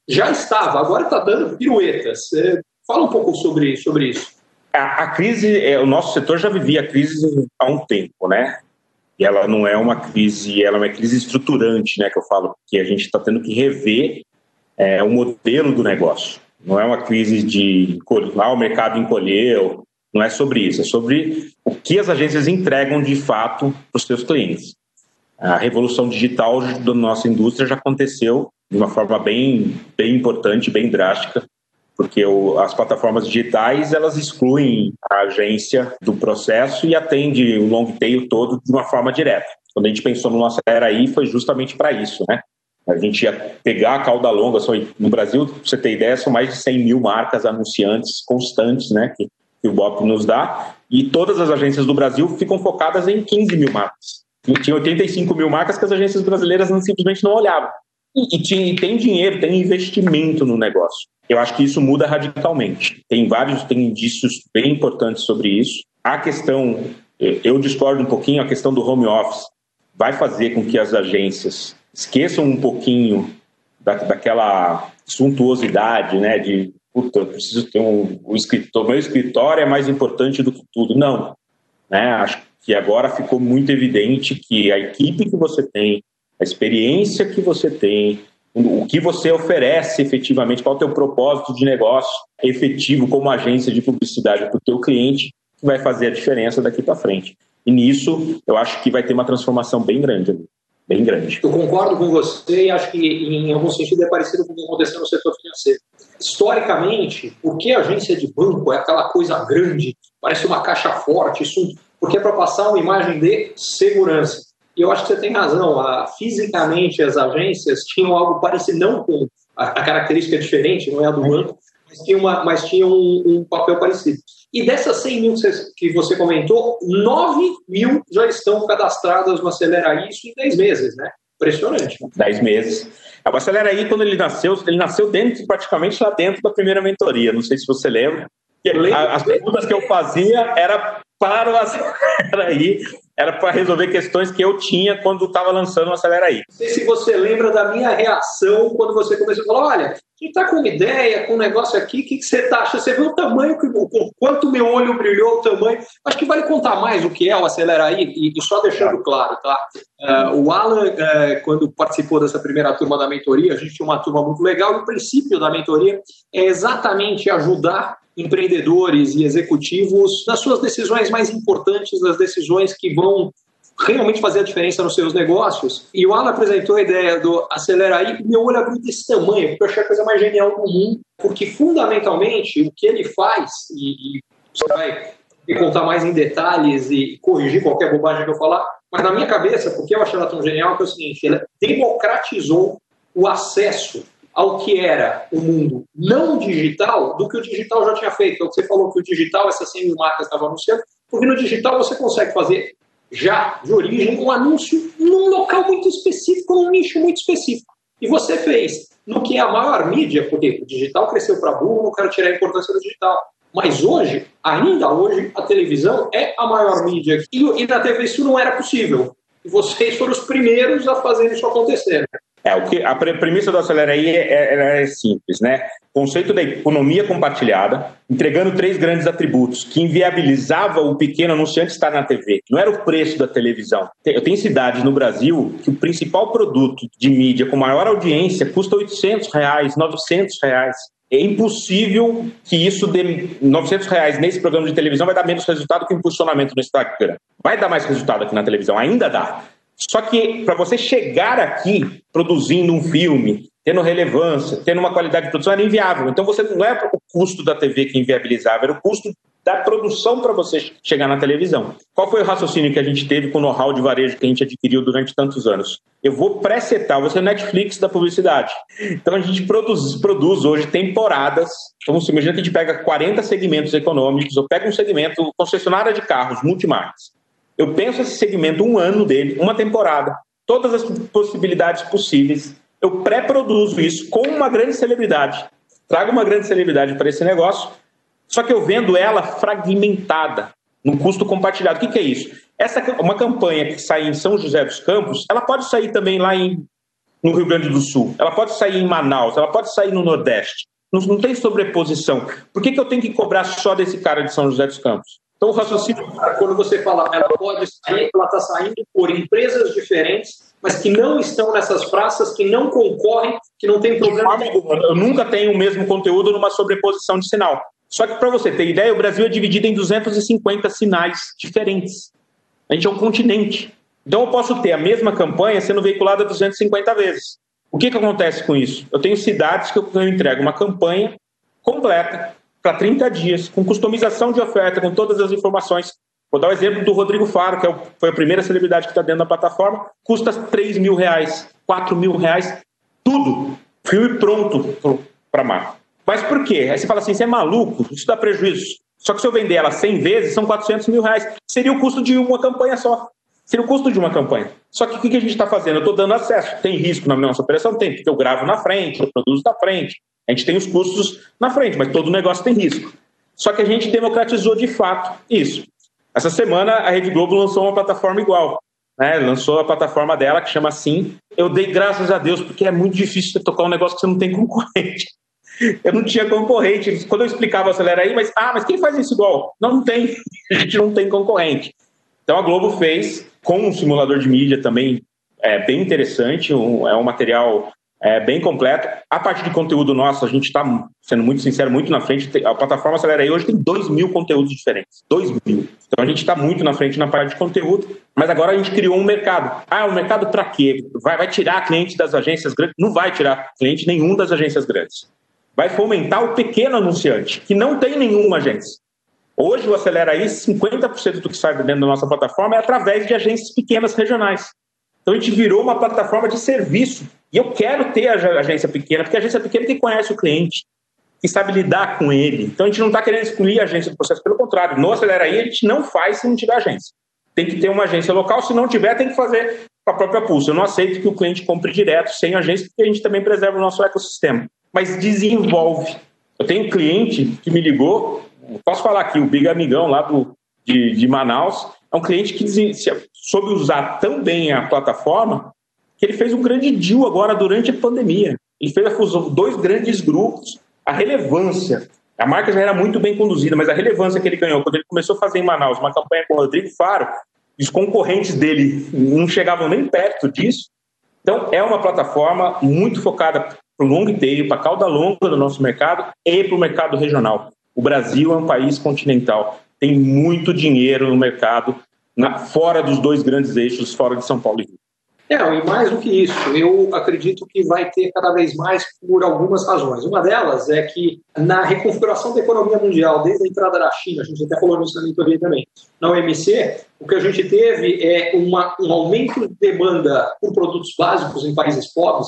Já estava, agora está dando piruetas. É, fala um pouco sobre, sobre isso.
A, a crise, é, o nosso setor já vivia a crise há um tempo, né? E ela não é uma crise, ela é uma crise estruturante, né? Que eu falo, que a gente está tendo que rever é, o modelo do negócio. Não é uma crise de ah, o mercado encolheu, não é sobre isso, é sobre o que as agências entregam de fato para os seus clientes. A revolução digital da nossa indústria já aconteceu de uma forma bem, bem importante, bem drástica, porque o, as plataformas digitais elas excluem a agência do processo e atende o long tail todo de uma forma direta. Quando a gente pensou no nosso era aí, foi justamente para isso, né? A gente ia pegar a cauda longa, no Brasil, para você ter ideia, são mais de 100 mil marcas anunciantes constantes, né, que, que o BOP nos dá, e todas as agências do Brasil ficam focadas em 15 mil marcas. E tinha 85 mil marcas que as agências brasileiras simplesmente não olhavam. E, e, tinha, e tem dinheiro, tem investimento no negócio. Eu acho que isso muda radicalmente. Tem vários, tem indícios bem importantes sobre isso. A questão, eu discordo um pouquinho, a questão do home office vai fazer com que as agências esqueçam um pouquinho da, daquela suntuosidade, né, de puta, eu preciso ter um, um meu escritório é mais importante do que tudo. Não, né, acho que agora ficou muito evidente que a equipe que você tem, a experiência que você tem, o que você oferece efetivamente, qual é o teu propósito de negócio efetivo como agência de publicidade para o teu cliente, que vai fazer a diferença daqui para frente. E nisso, eu acho que vai ter uma transformação bem grande bem grande.
Eu concordo com você e acho que, em algum sentido, é parecido com o que aconteceu no setor financeiro. Historicamente, por que a agência de banco é aquela coisa grande, parece uma caixa forte, isso, porque é para passar uma imagem de segurança. E eu acho que você tem razão, a, fisicamente as agências tinham algo parecido, não com a, a característica diferente, não é a do banco, mas tinha, uma, mas tinha um, um papel parecido. E dessas 100 mil que você comentou, 9 mil já estão cadastradas no Acelera Isso em 10 meses, né? Impressionante.
10 meses. O Acelera aí, quando ele nasceu, ele nasceu dentro, praticamente lá dentro da primeira mentoria. Não sei se você lembra. As perguntas que eu fazia era para o Acelera aí era para resolver questões que eu tinha quando estava lançando o Acelera aí.
Não sei se você lembra da minha reação quando você começou a falar: olha, gente está com uma ideia, com um negócio aqui, o que, que você tá achando? Você viu o tamanho, o quanto meu olho brilhou, o tamanho. Acho que vale contar mais o que é o Acelera aí, e, e só deixando claro, tá? Uh, o Alan, uh, quando participou dessa primeira turma da mentoria, a gente tinha uma turma muito legal, e o princípio da mentoria é exatamente ajudar empreendedores e executivos nas suas decisões mais importantes, nas decisões que vão realmente fazer a diferença nos seus negócios. E o Alan apresentou a ideia do Acelera aí, e meu olho abriu desse tamanho, porque eu achei a coisa mais genial do mundo, porque fundamentalmente o que ele faz, e, e você vai contar mais em detalhes e corrigir qualquer bobagem que eu falar, mas na minha cabeça, porque eu achei ela tão genial, que é o seguinte, ela democratizou o acesso ao que era o mundo não digital do que o digital já tinha feito. Então, você falou que o digital, essas 100 mil marcas estavam anunciando, porque no digital você consegue fazer já de origem um anúncio num local muito específico, num nicho muito específico. E você fez no que é a maior mídia, porque o digital cresceu para burro, não quero tirar a importância do digital. Mas hoje, ainda hoje, a televisão é a maior mídia. E, e na TV isso não era possível. E vocês foram os primeiros a fazer isso acontecer.
É, o que, a premissa do Acelera aí é, é, é, simples, né? Conceito da economia compartilhada, entregando três grandes atributos que inviabilizava o pequeno anunciante estar na TV. Não era o preço da televisão. Eu tenho cidades no Brasil que o principal produto de mídia com maior audiência custa 800 reais, 900 reais. É impossível que isso dê 900 reais nesse programa de televisão vai dar menos resultado que o impulsionamento no Instagram. Vai dar mais resultado aqui na televisão, ainda dá. Só que para você chegar aqui produzindo um filme, tendo relevância, tendo uma qualidade de produção, era inviável. Então você não é o custo da TV que inviabilizava, era o custo da produção para você chegar na televisão. Qual foi o raciocínio que a gente teve com o know-how de varejo que a gente adquiriu durante tantos anos? Eu vou pré-setar, você é Netflix da publicidade. Então a gente produz, produz hoje temporadas. Vamos imaginar que a gente pega 40 segmentos econômicos, eu pego um segmento concessionária de carros, multimarcas. Eu penso esse segmento um ano dele, uma temporada, todas as possibilidades possíveis. Eu pré-produzo isso com uma grande celebridade. Trago uma grande celebridade para esse negócio só que eu vendo ela fragmentada, num custo compartilhado. O que, que é isso? Essa uma campanha que sai em São José dos Campos, ela pode sair também lá em, no Rio Grande do Sul, ela pode sair em Manaus, ela pode sair no Nordeste. Não, não tem sobreposição. Por que, que eu tenho que cobrar só desse cara de São José dos Campos?
Então, o raciocínio, quando você fala, ela pode sair, ela está saindo por empresas diferentes, mas que não estão nessas praças, que não concorrem, que não tem problema.
Eu nunca tenho o mesmo conteúdo numa sobreposição de sinal. Só que, para você ter ideia, o Brasil é dividido em 250 sinais diferentes. A gente é um continente. Então, eu posso ter a mesma campanha sendo veiculada 250 vezes. O que, que acontece com isso? Eu tenho cidades que eu entrego uma campanha completa para 30 dias, com customização de oferta, com todas as informações. Vou dar o exemplo do Rodrigo Faro, que é foi a primeira celebridade que está dentro da plataforma. Custa 3 mil reais, 4 mil reais, tudo. Filme pronto para marca. Mas por quê? Aí você fala assim, você é maluco, isso dá prejuízo. Só que se eu vender ela 100 vezes, são 400 mil reais. Seria o custo de uma campanha só. Seria o custo de uma campanha. Só que o que a gente está fazendo? Eu estou dando acesso. Tem risco na nossa operação? Tem, porque eu gravo na frente, eu produzo na frente. A gente tem os custos na frente, mas todo negócio tem risco. Só que a gente democratizou de fato isso. Essa semana a Rede Globo lançou uma plataforma igual. Né? Lançou a plataforma dela que chama Sim. Eu dei graças a Deus, porque é muito difícil você tocar um negócio que você não tem concorrente. eu não tinha concorrente. Quando eu explicava acelera aí, mas ah, mas quem faz isso igual? Não, não tem. A gente não tem concorrente. Então a Globo fez com um simulador de mídia também é bem interessante, um, é um material é, bem completo. A parte de conteúdo nosso, a gente está, sendo muito sincero, muito na frente. A plataforma Acelera aí hoje tem 2 mil conteúdos diferentes. 2 mil. Então a gente está muito na frente na parte de conteúdo, mas agora a gente criou um mercado. Ah, um mercado para quê? Vai, vai tirar cliente das agências grandes? Não vai tirar cliente nenhum das agências grandes vai fomentar o pequeno anunciante, que não tem nenhuma agência. Hoje o Acelera aí, 50% do que sai dentro da nossa plataforma é através de agências pequenas regionais. Então a gente virou uma plataforma de serviço. E eu quero ter a agência pequena, porque a agência pequena é que conhece o cliente, que sabe lidar com ele. Então a gente não está querendo excluir a agência do processo, pelo contrário, no Acelera aí a gente não faz se não tiver agência. Tem que ter uma agência local, se não tiver, tem que fazer com a própria pulsa. Eu não aceito que o cliente compre direto, sem agência, porque a gente também preserva o nosso ecossistema mas desenvolve. Eu tenho um cliente que me ligou, posso falar aqui, o Big Amigão lá do, de, de Manaus, é um cliente que soube usar tão bem a plataforma que ele fez um grande deal agora durante a pandemia. Ele fez a fusão de dois grandes grupos, a relevância. A marca já era muito bem conduzida, mas a relevância que ele ganhou quando ele começou a fazer em Manaus uma campanha com o Rodrigo Faro, os concorrentes dele não chegavam nem perto disso. Então, é uma plataforma muito focada para o long tail, para a cauda longa do nosso mercado e para o mercado regional. O Brasil é um país continental, tem muito dinheiro no mercado, na, fora dos dois grandes eixos, fora de São Paulo e Rio.
É, e mais do que isso, eu acredito que vai ter cada vez mais por algumas razões. Uma delas é que na reconfiguração da economia mundial, desde a entrada da China, a gente até falou nisso na mentoria também, na OMC, o que a gente teve é uma, um aumento de demanda por produtos básicos em países pobres,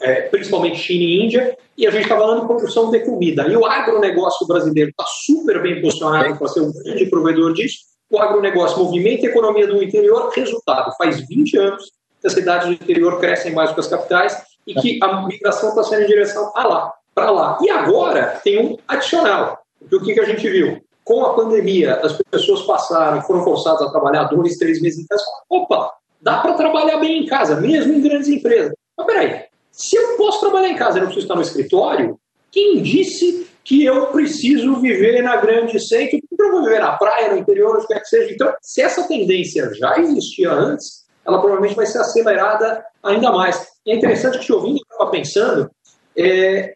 é, principalmente China e Índia, e a gente está falando de produção de comida. E o agronegócio brasileiro está super bem posicionado para ser um grande provedor disso. O agronegócio movimenta a economia do interior, resultado, faz 20 anos que as cidades do interior crescem mais do que as capitais e que a migração está sendo em direção a lá, para lá. E agora tem um adicional, porque o que, que a gente viu? Com a pandemia, as pessoas passaram, foram forçadas a trabalhar dois, três meses em casa. Opa, dá para trabalhar bem em casa, mesmo em grandes empresas. Mas peraí, se eu posso trabalhar em casa e não preciso estar no escritório, quem disse que eu preciso viver na grande? Porque eu vou viver na praia, no interior, onde quer que seja. Então, se essa tendência já existia antes, ela provavelmente vai ser acelerada ainda mais. E é interessante que, te ouvindo, eu estava pensando, é,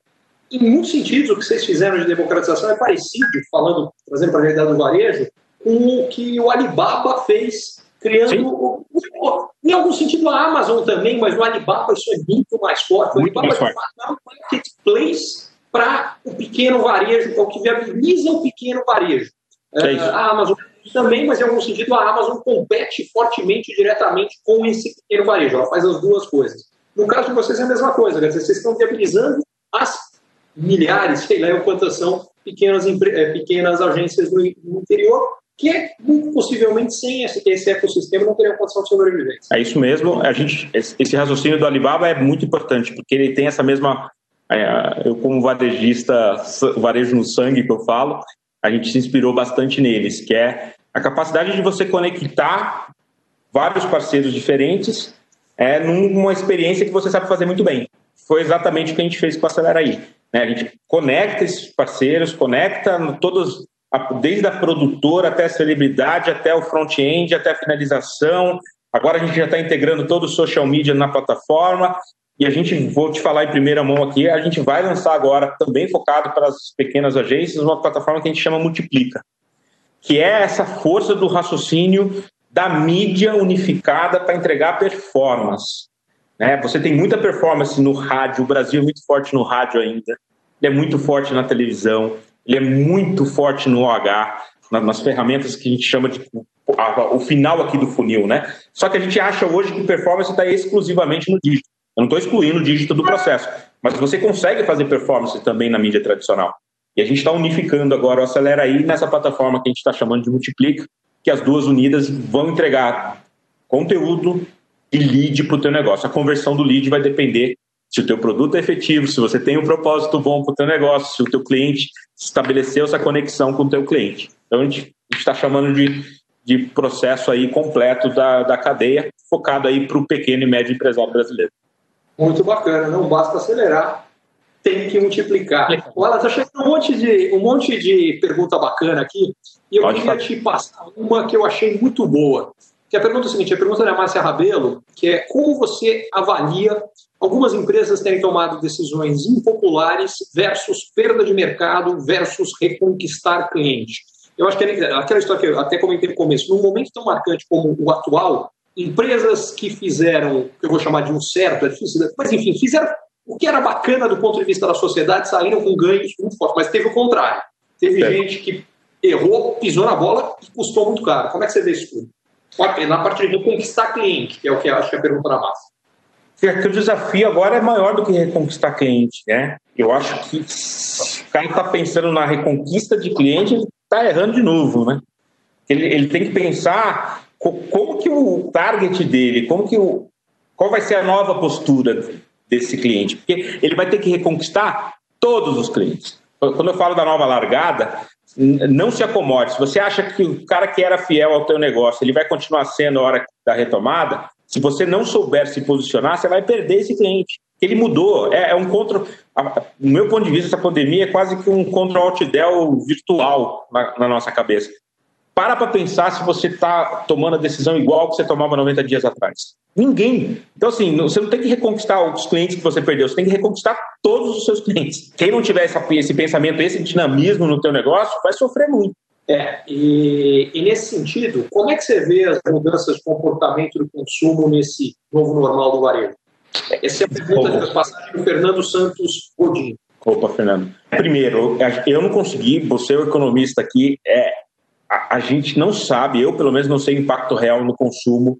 em muitos sentidos, o que vocês fizeram de democratização é parecido, falando, trazendo para a realidade do varejo, com o que o Alibaba fez criando o, o, Em algum sentido, a Amazon também, mas no Alibaba isso é muito mais forte. O muito Alibaba é um marketplace para o pequeno varejo, é o que viabiliza o pequeno varejo. É a Amazon também, mas em algum sentido a Amazon compete fortemente diretamente com esse pequeno varejo. Ela faz as duas coisas. No caso de vocês é a mesma coisa, quer dizer, vocês estão viabilizando as milhares, sei lá quantas são, pequenas, é, pequenas agências no, no interior, que é, muito possivelmente sem esse, esse ecossistema não teria condição de sobrevivência.
É isso mesmo. A gente, esse raciocínio do Alibaba é muito importante, porque ele tem essa mesma. É, eu, como varejista, varejo no sangue que eu falo, a gente se inspirou bastante neles, que é a capacidade de você conectar vários parceiros diferentes é, numa experiência que você sabe fazer muito bem. Foi exatamente o que a gente fez com a Aceleraí. Né? A gente conecta esses parceiros, conecta todos, desde a produtora até a celebridade, até o front-end, até a finalização. Agora a gente já está integrando todo o social media na plataforma. E a gente, vou te falar em primeira mão aqui, a gente vai lançar agora, também focado para as pequenas agências, uma plataforma que a gente chama Multiplica, que é essa força do raciocínio da mídia unificada para entregar performance. Né? Você tem muita performance no rádio, o Brasil é muito forte no rádio ainda, ele é muito forte na televisão, ele é muito forte no OH, nas ferramentas que a gente chama de o final aqui do funil, né? Só que a gente acha hoje que performance está exclusivamente no dígito. Eu não estou excluindo o dígito do processo, mas você consegue fazer performance também na mídia tradicional. E a gente está unificando agora o Acelera aí nessa plataforma que a gente está chamando de Multiplica, que as duas unidas vão entregar conteúdo e lead para o teu negócio. A conversão do lead vai depender se o teu produto é efetivo, se você tem um propósito bom para o teu negócio, se o teu cliente estabeleceu essa conexão com o teu cliente. Então a gente está chamando de, de processo aí completo da, da cadeia, focado aí para o pequeno e médio empresário brasileiro.
Muito bacana, não basta acelerar, tem que multiplicar. Olha, está chegando um monte, de, um monte de pergunta bacana aqui, e eu Pode queria te passar uma que eu achei muito boa. Que a pergunta é a seguinte: a pergunta da Márcia Rabelo, que é como você avalia algumas empresas terem tomado decisões impopulares versus perda de mercado versus reconquistar cliente. Eu acho que aquela história que eu até comentei no começo, num momento tão marcante como o atual, empresas que fizeram, que eu vou chamar de um certo, é difícil, mas enfim, fizeram o que era bacana do ponto de vista da sociedade, saíram com ganhos muito fortes, mas teve o contrário. Teve é. gente que errou, pisou na bola e custou muito caro. Como é que você vê isso tudo? Na parte de reconquistar cliente, que é o que eu acho que é a pergunta da massa.
Que o desafio agora é maior do que reconquistar cliente, né? Eu acho que o cara está pensando na reconquista de cliente, está errando de novo, né? Ele, ele tem que pensar como que o target dele, como que o, qual vai ser a nova postura desse cliente, porque ele vai ter que reconquistar todos os clientes. Quando eu falo da nova largada, não se acomode. Se você acha que o cara que era fiel ao teu negócio, ele vai continuar sendo a hora da retomada, se você não souber se posicionar, você vai perder esse cliente. Ele mudou, é, é um contra. No meu ponto de vista, essa pandemia é quase que um contra-alt-del virtual na, na nossa cabeça. Para para pensar se você está tomando a decisão igual que você tomava 90 dias atrás. Ninguém. Então, assim, você não tem que reconquistar os clientes que você perdeu, você tem que reconquistar todos os seus clientes. Quem não tiver esse pensamento, esse dinamismo no teu negócio, vai sofrer muito.
É, e, e, nesse sentido, como é que você vê as mudanças de comportamento do consumo nesse novo normal do varejo? Essa é a pergunta da passagem do Fernando Santos Godinho.
Opa, Fernando. Primeiro, eu não consegui, você é o economista aqui, é, a, a gente não sabe, eu pelo menos não sei o impacto real no consumo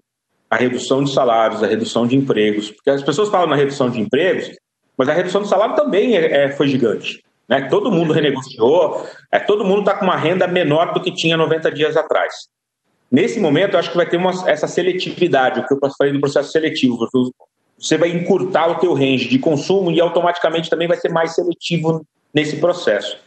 a redução de salários, a redução de empregos. Porque as pessoas falam na redução de empregos, mas a redução de salário também é, é, foi gigante. Né? Todo mundo renegociou, é, todo mundo está com uma renda menor do que tinha 90 dias atrás. Nesse momento, eu acho que vai ter uma, essa seletividade, o que eu falei do processo seletivo. Você vai encurtar o teu range de consumo e automaticamente também vai ser mais seletivo nesse processo.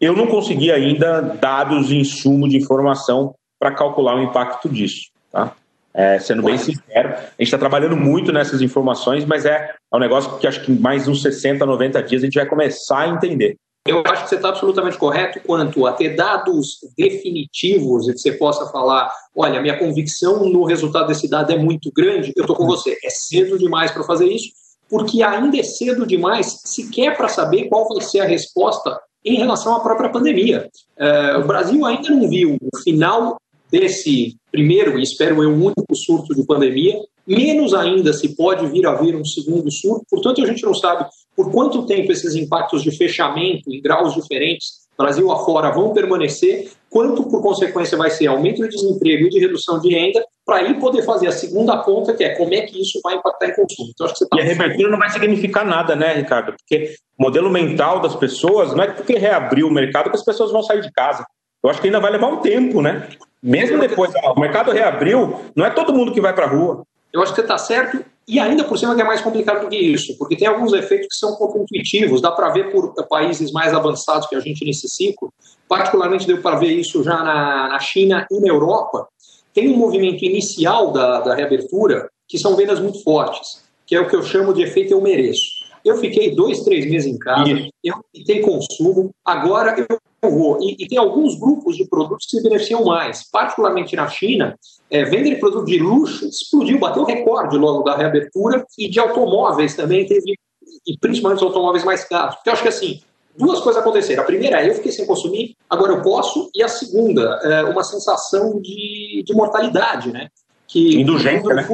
Eu não consegui ainda dados, insumo de informação para calcular o impacto disso. Tá? É, sendo bem sincero, a gente está trabalhando muito nessas informações, mas é, é um negócio que acho que mais uns 60, 90 dias a gente vai começar a entender.
Eu acho que você está absolutamente correto quanto a ter dados definitivos e que você possa falar: olha, minha convicção no resultado desse dado é muito grande, eu estou com você. É cedo demais para fazer isso, porque ainda é cedo demais sequer para saber qual vai ser a resposta em relação à própria pandemia. É, o Brasil ainda não viu o final desse primeiro, e espero eu, um único surto de pandemia, menos ainda se pode vir a vir um segundo surto, portanto, a gente não sabe por quanto tempo esses impactos de fechamento em graus diferentes, Brasil afora, vão permanecer, quanto, por consequência, vai ser aumento de desemprego e de redução de renda, para aí poder fazer a segunda ponta, que é como é que isso vai impactar em consumo.
Então, acho que você tá... E reabertura não vai significar nada, né, Ricardo? Porque o modelo mental das pessoas não é porque reabriu o mercado que as pessoas vão sair de casa. Eu acho que ainda vai levar um tempo, né? Mesmo depois, o mercado reabriu, não é todo mundo que vai para a rua.
Eu acho que você está certo, e ainda por cima que é mais complicado do que isso, porque tem alguns efeitos que são pouco intuitivos, dá para ver por países mais avançados que a gente nesse ciclo, particularmente deu para ver isso já na, na, China e na Europa, tem um movimento inicial da, da reabertura que são vendas muito fortes, que é o que eu chamo de efeito eu mereço. Eu fiquei dois, três meses em casa, eu tenho consumo, agora eu vou. E, e, tem alguns grupos de produtos que se beneficiam mais, particularmente na China. É, venda de produto de luxo explodiu, bateu recorde logo da reabertura, e de automóveis também teve, e principalmente os automóveis mais caros. Porque eu acho que assim, duas coisas aconteceram. A primeira é eu fiquei sem consumir, agora eu posso, e a segunda, é uma sensação de, de mortalidade, né?
Que, Indulgência, né?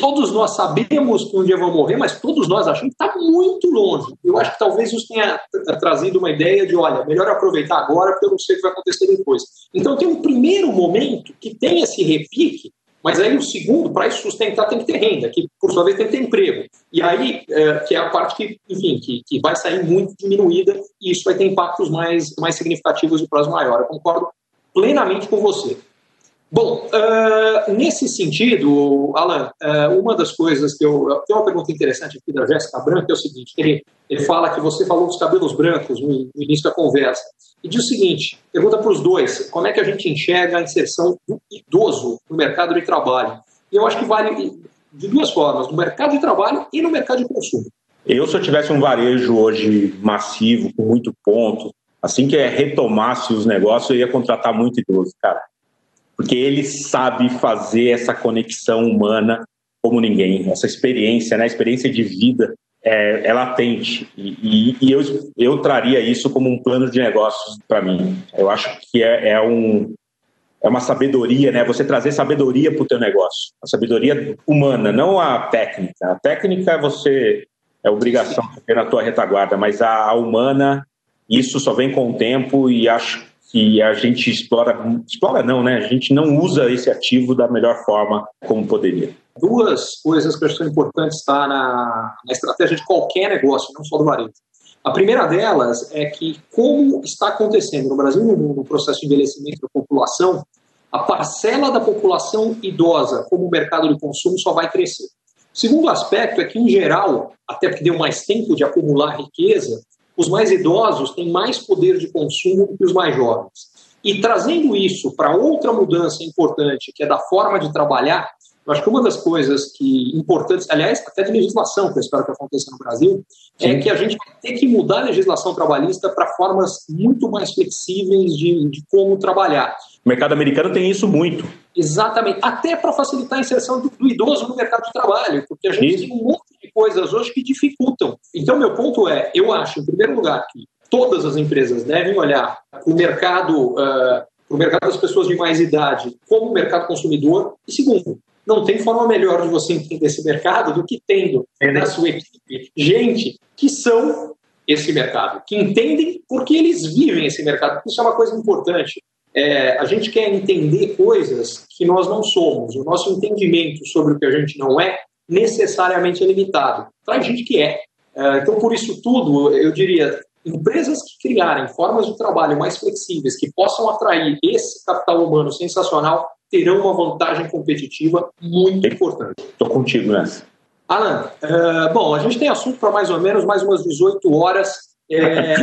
Todos nós sabemos que um dia vão morrer, mas todos nós achamos que está muito longe. Eu acho que talvez isso tenha trazido uma ideia de, olha, melhor aproveitar agora, porque eu não sei o que vai acontecer depois. Então tem um primeiro momento que tem esse repique, mas aí o segundo, para isso sustentar, tem que ter renda, que por sua vez tem que ter emprego. E aí, é, que é a parte que, enfim, que, que vai sair muito diminuída e isso vai ter impactos mais, mais significativos de prazo maior. Eu concordo plenamente com você. Bom, uh, nesse sentido, Alan, uh, uma das coisas que eu. Tem uma pergunta interessante aqui da Jéssica Branco, que é o seguinte: ele, ele fala que você falou dos cabelos brancos no, no início da conversa. E diz o seguinte: pergunta para os dois, como é que a gente enxerga a inserção do idoso no mercado de trabalho? E eu acho que vale de duas formas: no mercado de trabalho e no mercado de consumo.
Eu, se eu tivesse um varejo hoje massivo, com muito ponto, assim que retomasse os negócios, eu ia contratar muito idoso, cara porque ele sabe fazer essa conexão humana como ninguém. Essa experiência, né, a experiência de vida é, é latente. E, e, e, eu, eu traria isso como um plano de negócios para mim. Eu acho que é, é, um, é uma sabedoria, né? Você trazer sabedoria para o teu negócio. A sabedoria humana, não a técnica. A técnica é você é obrigação ter na tua retaguarda, mas a, a humana, isso só vem com o tempo e acho que a gente explora, explora não, né? A gente não usa esse ativo da melhor forma como poderia.
Duas coisas que eu acho importantes estar tá, na, na estratégia de qualquer negócio, não só do varejo. A primeira delas é que, como está acontecendo no Brasil no mundo o processo de envelhecimento da população, a parcela da população idosa como mercado de consumo só vai crescer. O segundo aspecto é que, em geral, até porque deu mais tempo de acumular riqueza, os mais idosos têm mais poder de consumo do que os mais jovens. E trazendo isso para outra mudança importante, que é da forma de trabalhar, eu acho que uma das coisas que importantes, aliás, até de legislação, que eu espero que aconteça no Brasil, é Sim. é que a gente vai ter que mudar a legislação trabalhista para formas muito mais flexíveis de, de como trabalhar.
O mercado americano tem isso muito.
Exatamente, até para facilitar a inserção do, do, idoso no mercado de trabalho, porque a gente isso. tem um monte de coisas hoje que dificultam. Então, meu ponto é, eu acho, em primeiro lugar, que todas as empresas devem olhar o mercado, uh, o mercado das pessoas de mais idade como mercado consumidor. E segundo, não tem forma melhor de você entender esse mercado do que tendo é, né? na sua equipe gente que são esse mercado, que entendem porque eles vivem esse mercado. Isso é uma coisa importante. É, a gente quer entender coisas que nós não somos. O nosso entendimento sobre o que a gente não é necessariamente é limitado. Traz gente que é. é. Então, por isso tudo, eu diria, empresas que criarem formas de trabalho mais flexíveis, que possam atrair esse capital humano sensacional, terão uma vantagem competitiva muito importante.
Estou contigo nessa.
Alan, uh, bom, a gente tem assunto para mais ou menos mais umas 18 horas. É,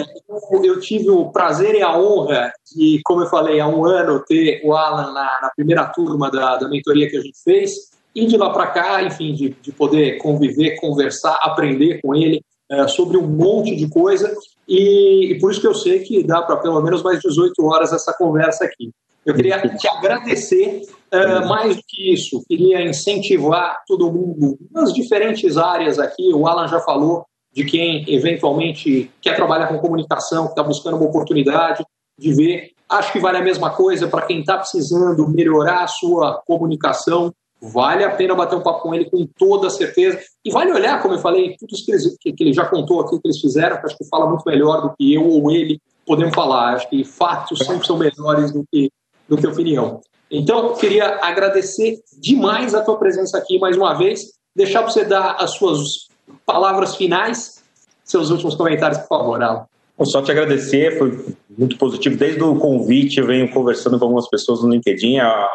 eu tive o prazer e a honra de, como eu falei, há um ano ter o Alan na, na primeira turma da, da mentoria que a gente fez, e de lá para cá, enfim, de, de poder conviver, conversar, aprender com ele é, sobre um monte de coisa, e, e, por isso que eu sei que dá para pelo menos mais 18 horas essa conversa aqui. Eu queria te agradecer uh, mais do que isso, queria incentivar todo mundo nas diferentes áreas aqui. O Alan já falou de quem eventualmente quer trabalhar com comunicação, que está buscando uma oportunidade, de ver Acho que vale a mesma coisa para quem está precisando melhorar a sua comunicação. Vale a pena bater um papo com ele com toda certeza. E vale olhar, como eu falei, tudo isso que, que, que ele já contou aqui, que eles fizeram, que acho que fala muito melhor do que eu ou ele podemos falar. Acho que fatos sempre são melhores do que, do que opinião. Então, queria agradecer demais a tua presença aqui mais uma vez, deixar para você dar as suas palavras finais, seus últimos comentários, por favor, Alan.
Só te agradecer, foi muito positivo. Desde o convite, eu venho conversando com algumas pessoas no LinkedIn. O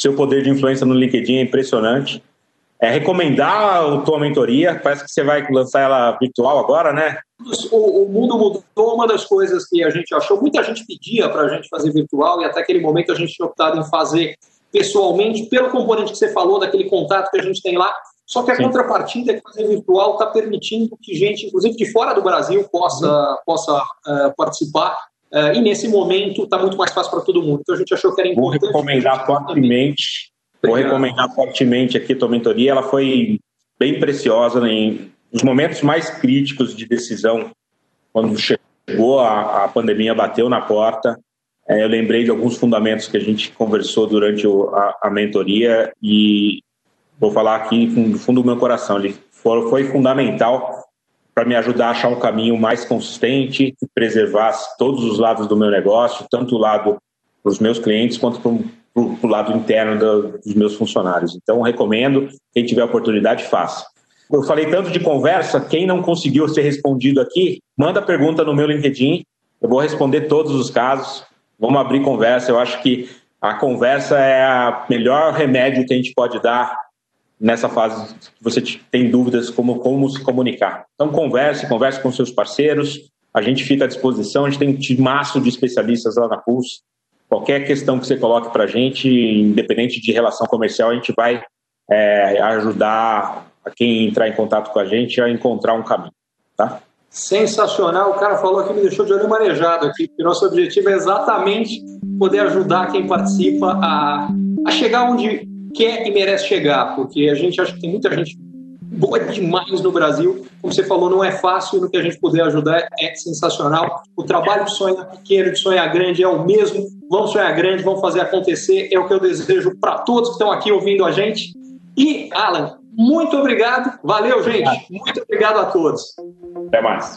seu poder de influência no LinkedIn é impressionante. É recomendar a tua mentoria, parece que você vai lançar ela virtual agora, né?
O, o mundo mudou. Uma das coisas que a gente achou, muita gente pedia para a gente fazer virtual e até aquele momento a gente tinha optado em fazer pessoalmente, pelo componente que você falou, daquele contato que a gente tem lá. Só que a Sim. contrapartida é que fazer virtual está permitindo que gente, inclusive de fora do Brasil, possa, uhum. possa uh, participar. Uh, e nesse momento está muito mais fácil para todo mundo. Então a gente achou que era importante.
Vou recomendar fortemente. Vou recomendar fortemente aqui a tua mentoria. Ela foi bem preciosa em os momentos mais críticos de decisão, quando chegou a, a pandemia, bateu na porta. É, eu lembrei de alguns fundamentos que a gente conversou durante o, a, a mentoria e vou falar aqui do fundo do meu coração, ele foi, foi fundamental para me ajudar a achar um caminho mais consistente que preservasse todos os lados do meu negócio, tanto o lado para os meus clientes quanto para o lado interno do, dos meus funcionários. Então, recomendo, quem tiver oportunidade, faça. Eu falei tanto de conversa, quem não conseguiu ser respondido aqui, manda pergunta no meu LinkedIn, eu vou responder todos os casos, vamos abrir conversa, eu acho que a conversa é o melhor remédio que a gente pode dar nessa fase você tem dúvidas como, como se comunicar. Então, converse, converse com seus parceiros, a gente fica à disposição, a gente tem um timaço de especialistas lá na Pulse. Qualquer questão que você coloque para a gente, independente de relação comercial, a gente vai é, ajudar a quem entrar em contato com a gente a encontrar um caminho, tá?
Sensacional, o cara falou que me deixou de olho marejado aqui, porque nosso objetivo é exatamente poder ajudar quem participa a, a chegar onde quer e merece chegar, porque a gente acha que tem muita gente boa demais no Brasil. Como você falou, não é fácil, no que a gente puder ajudar é sensacional. O trabalho de sonhar pequeno, de sonhar grande é o mesmo. Vamos sonhar grande, vamos fazer acontecer. É o que eu desejo para todos que estão aqui ouvindo a gente. E, Alan, muito obrigado. Valeu, gente. Muito obrigado a todos.
Até mais.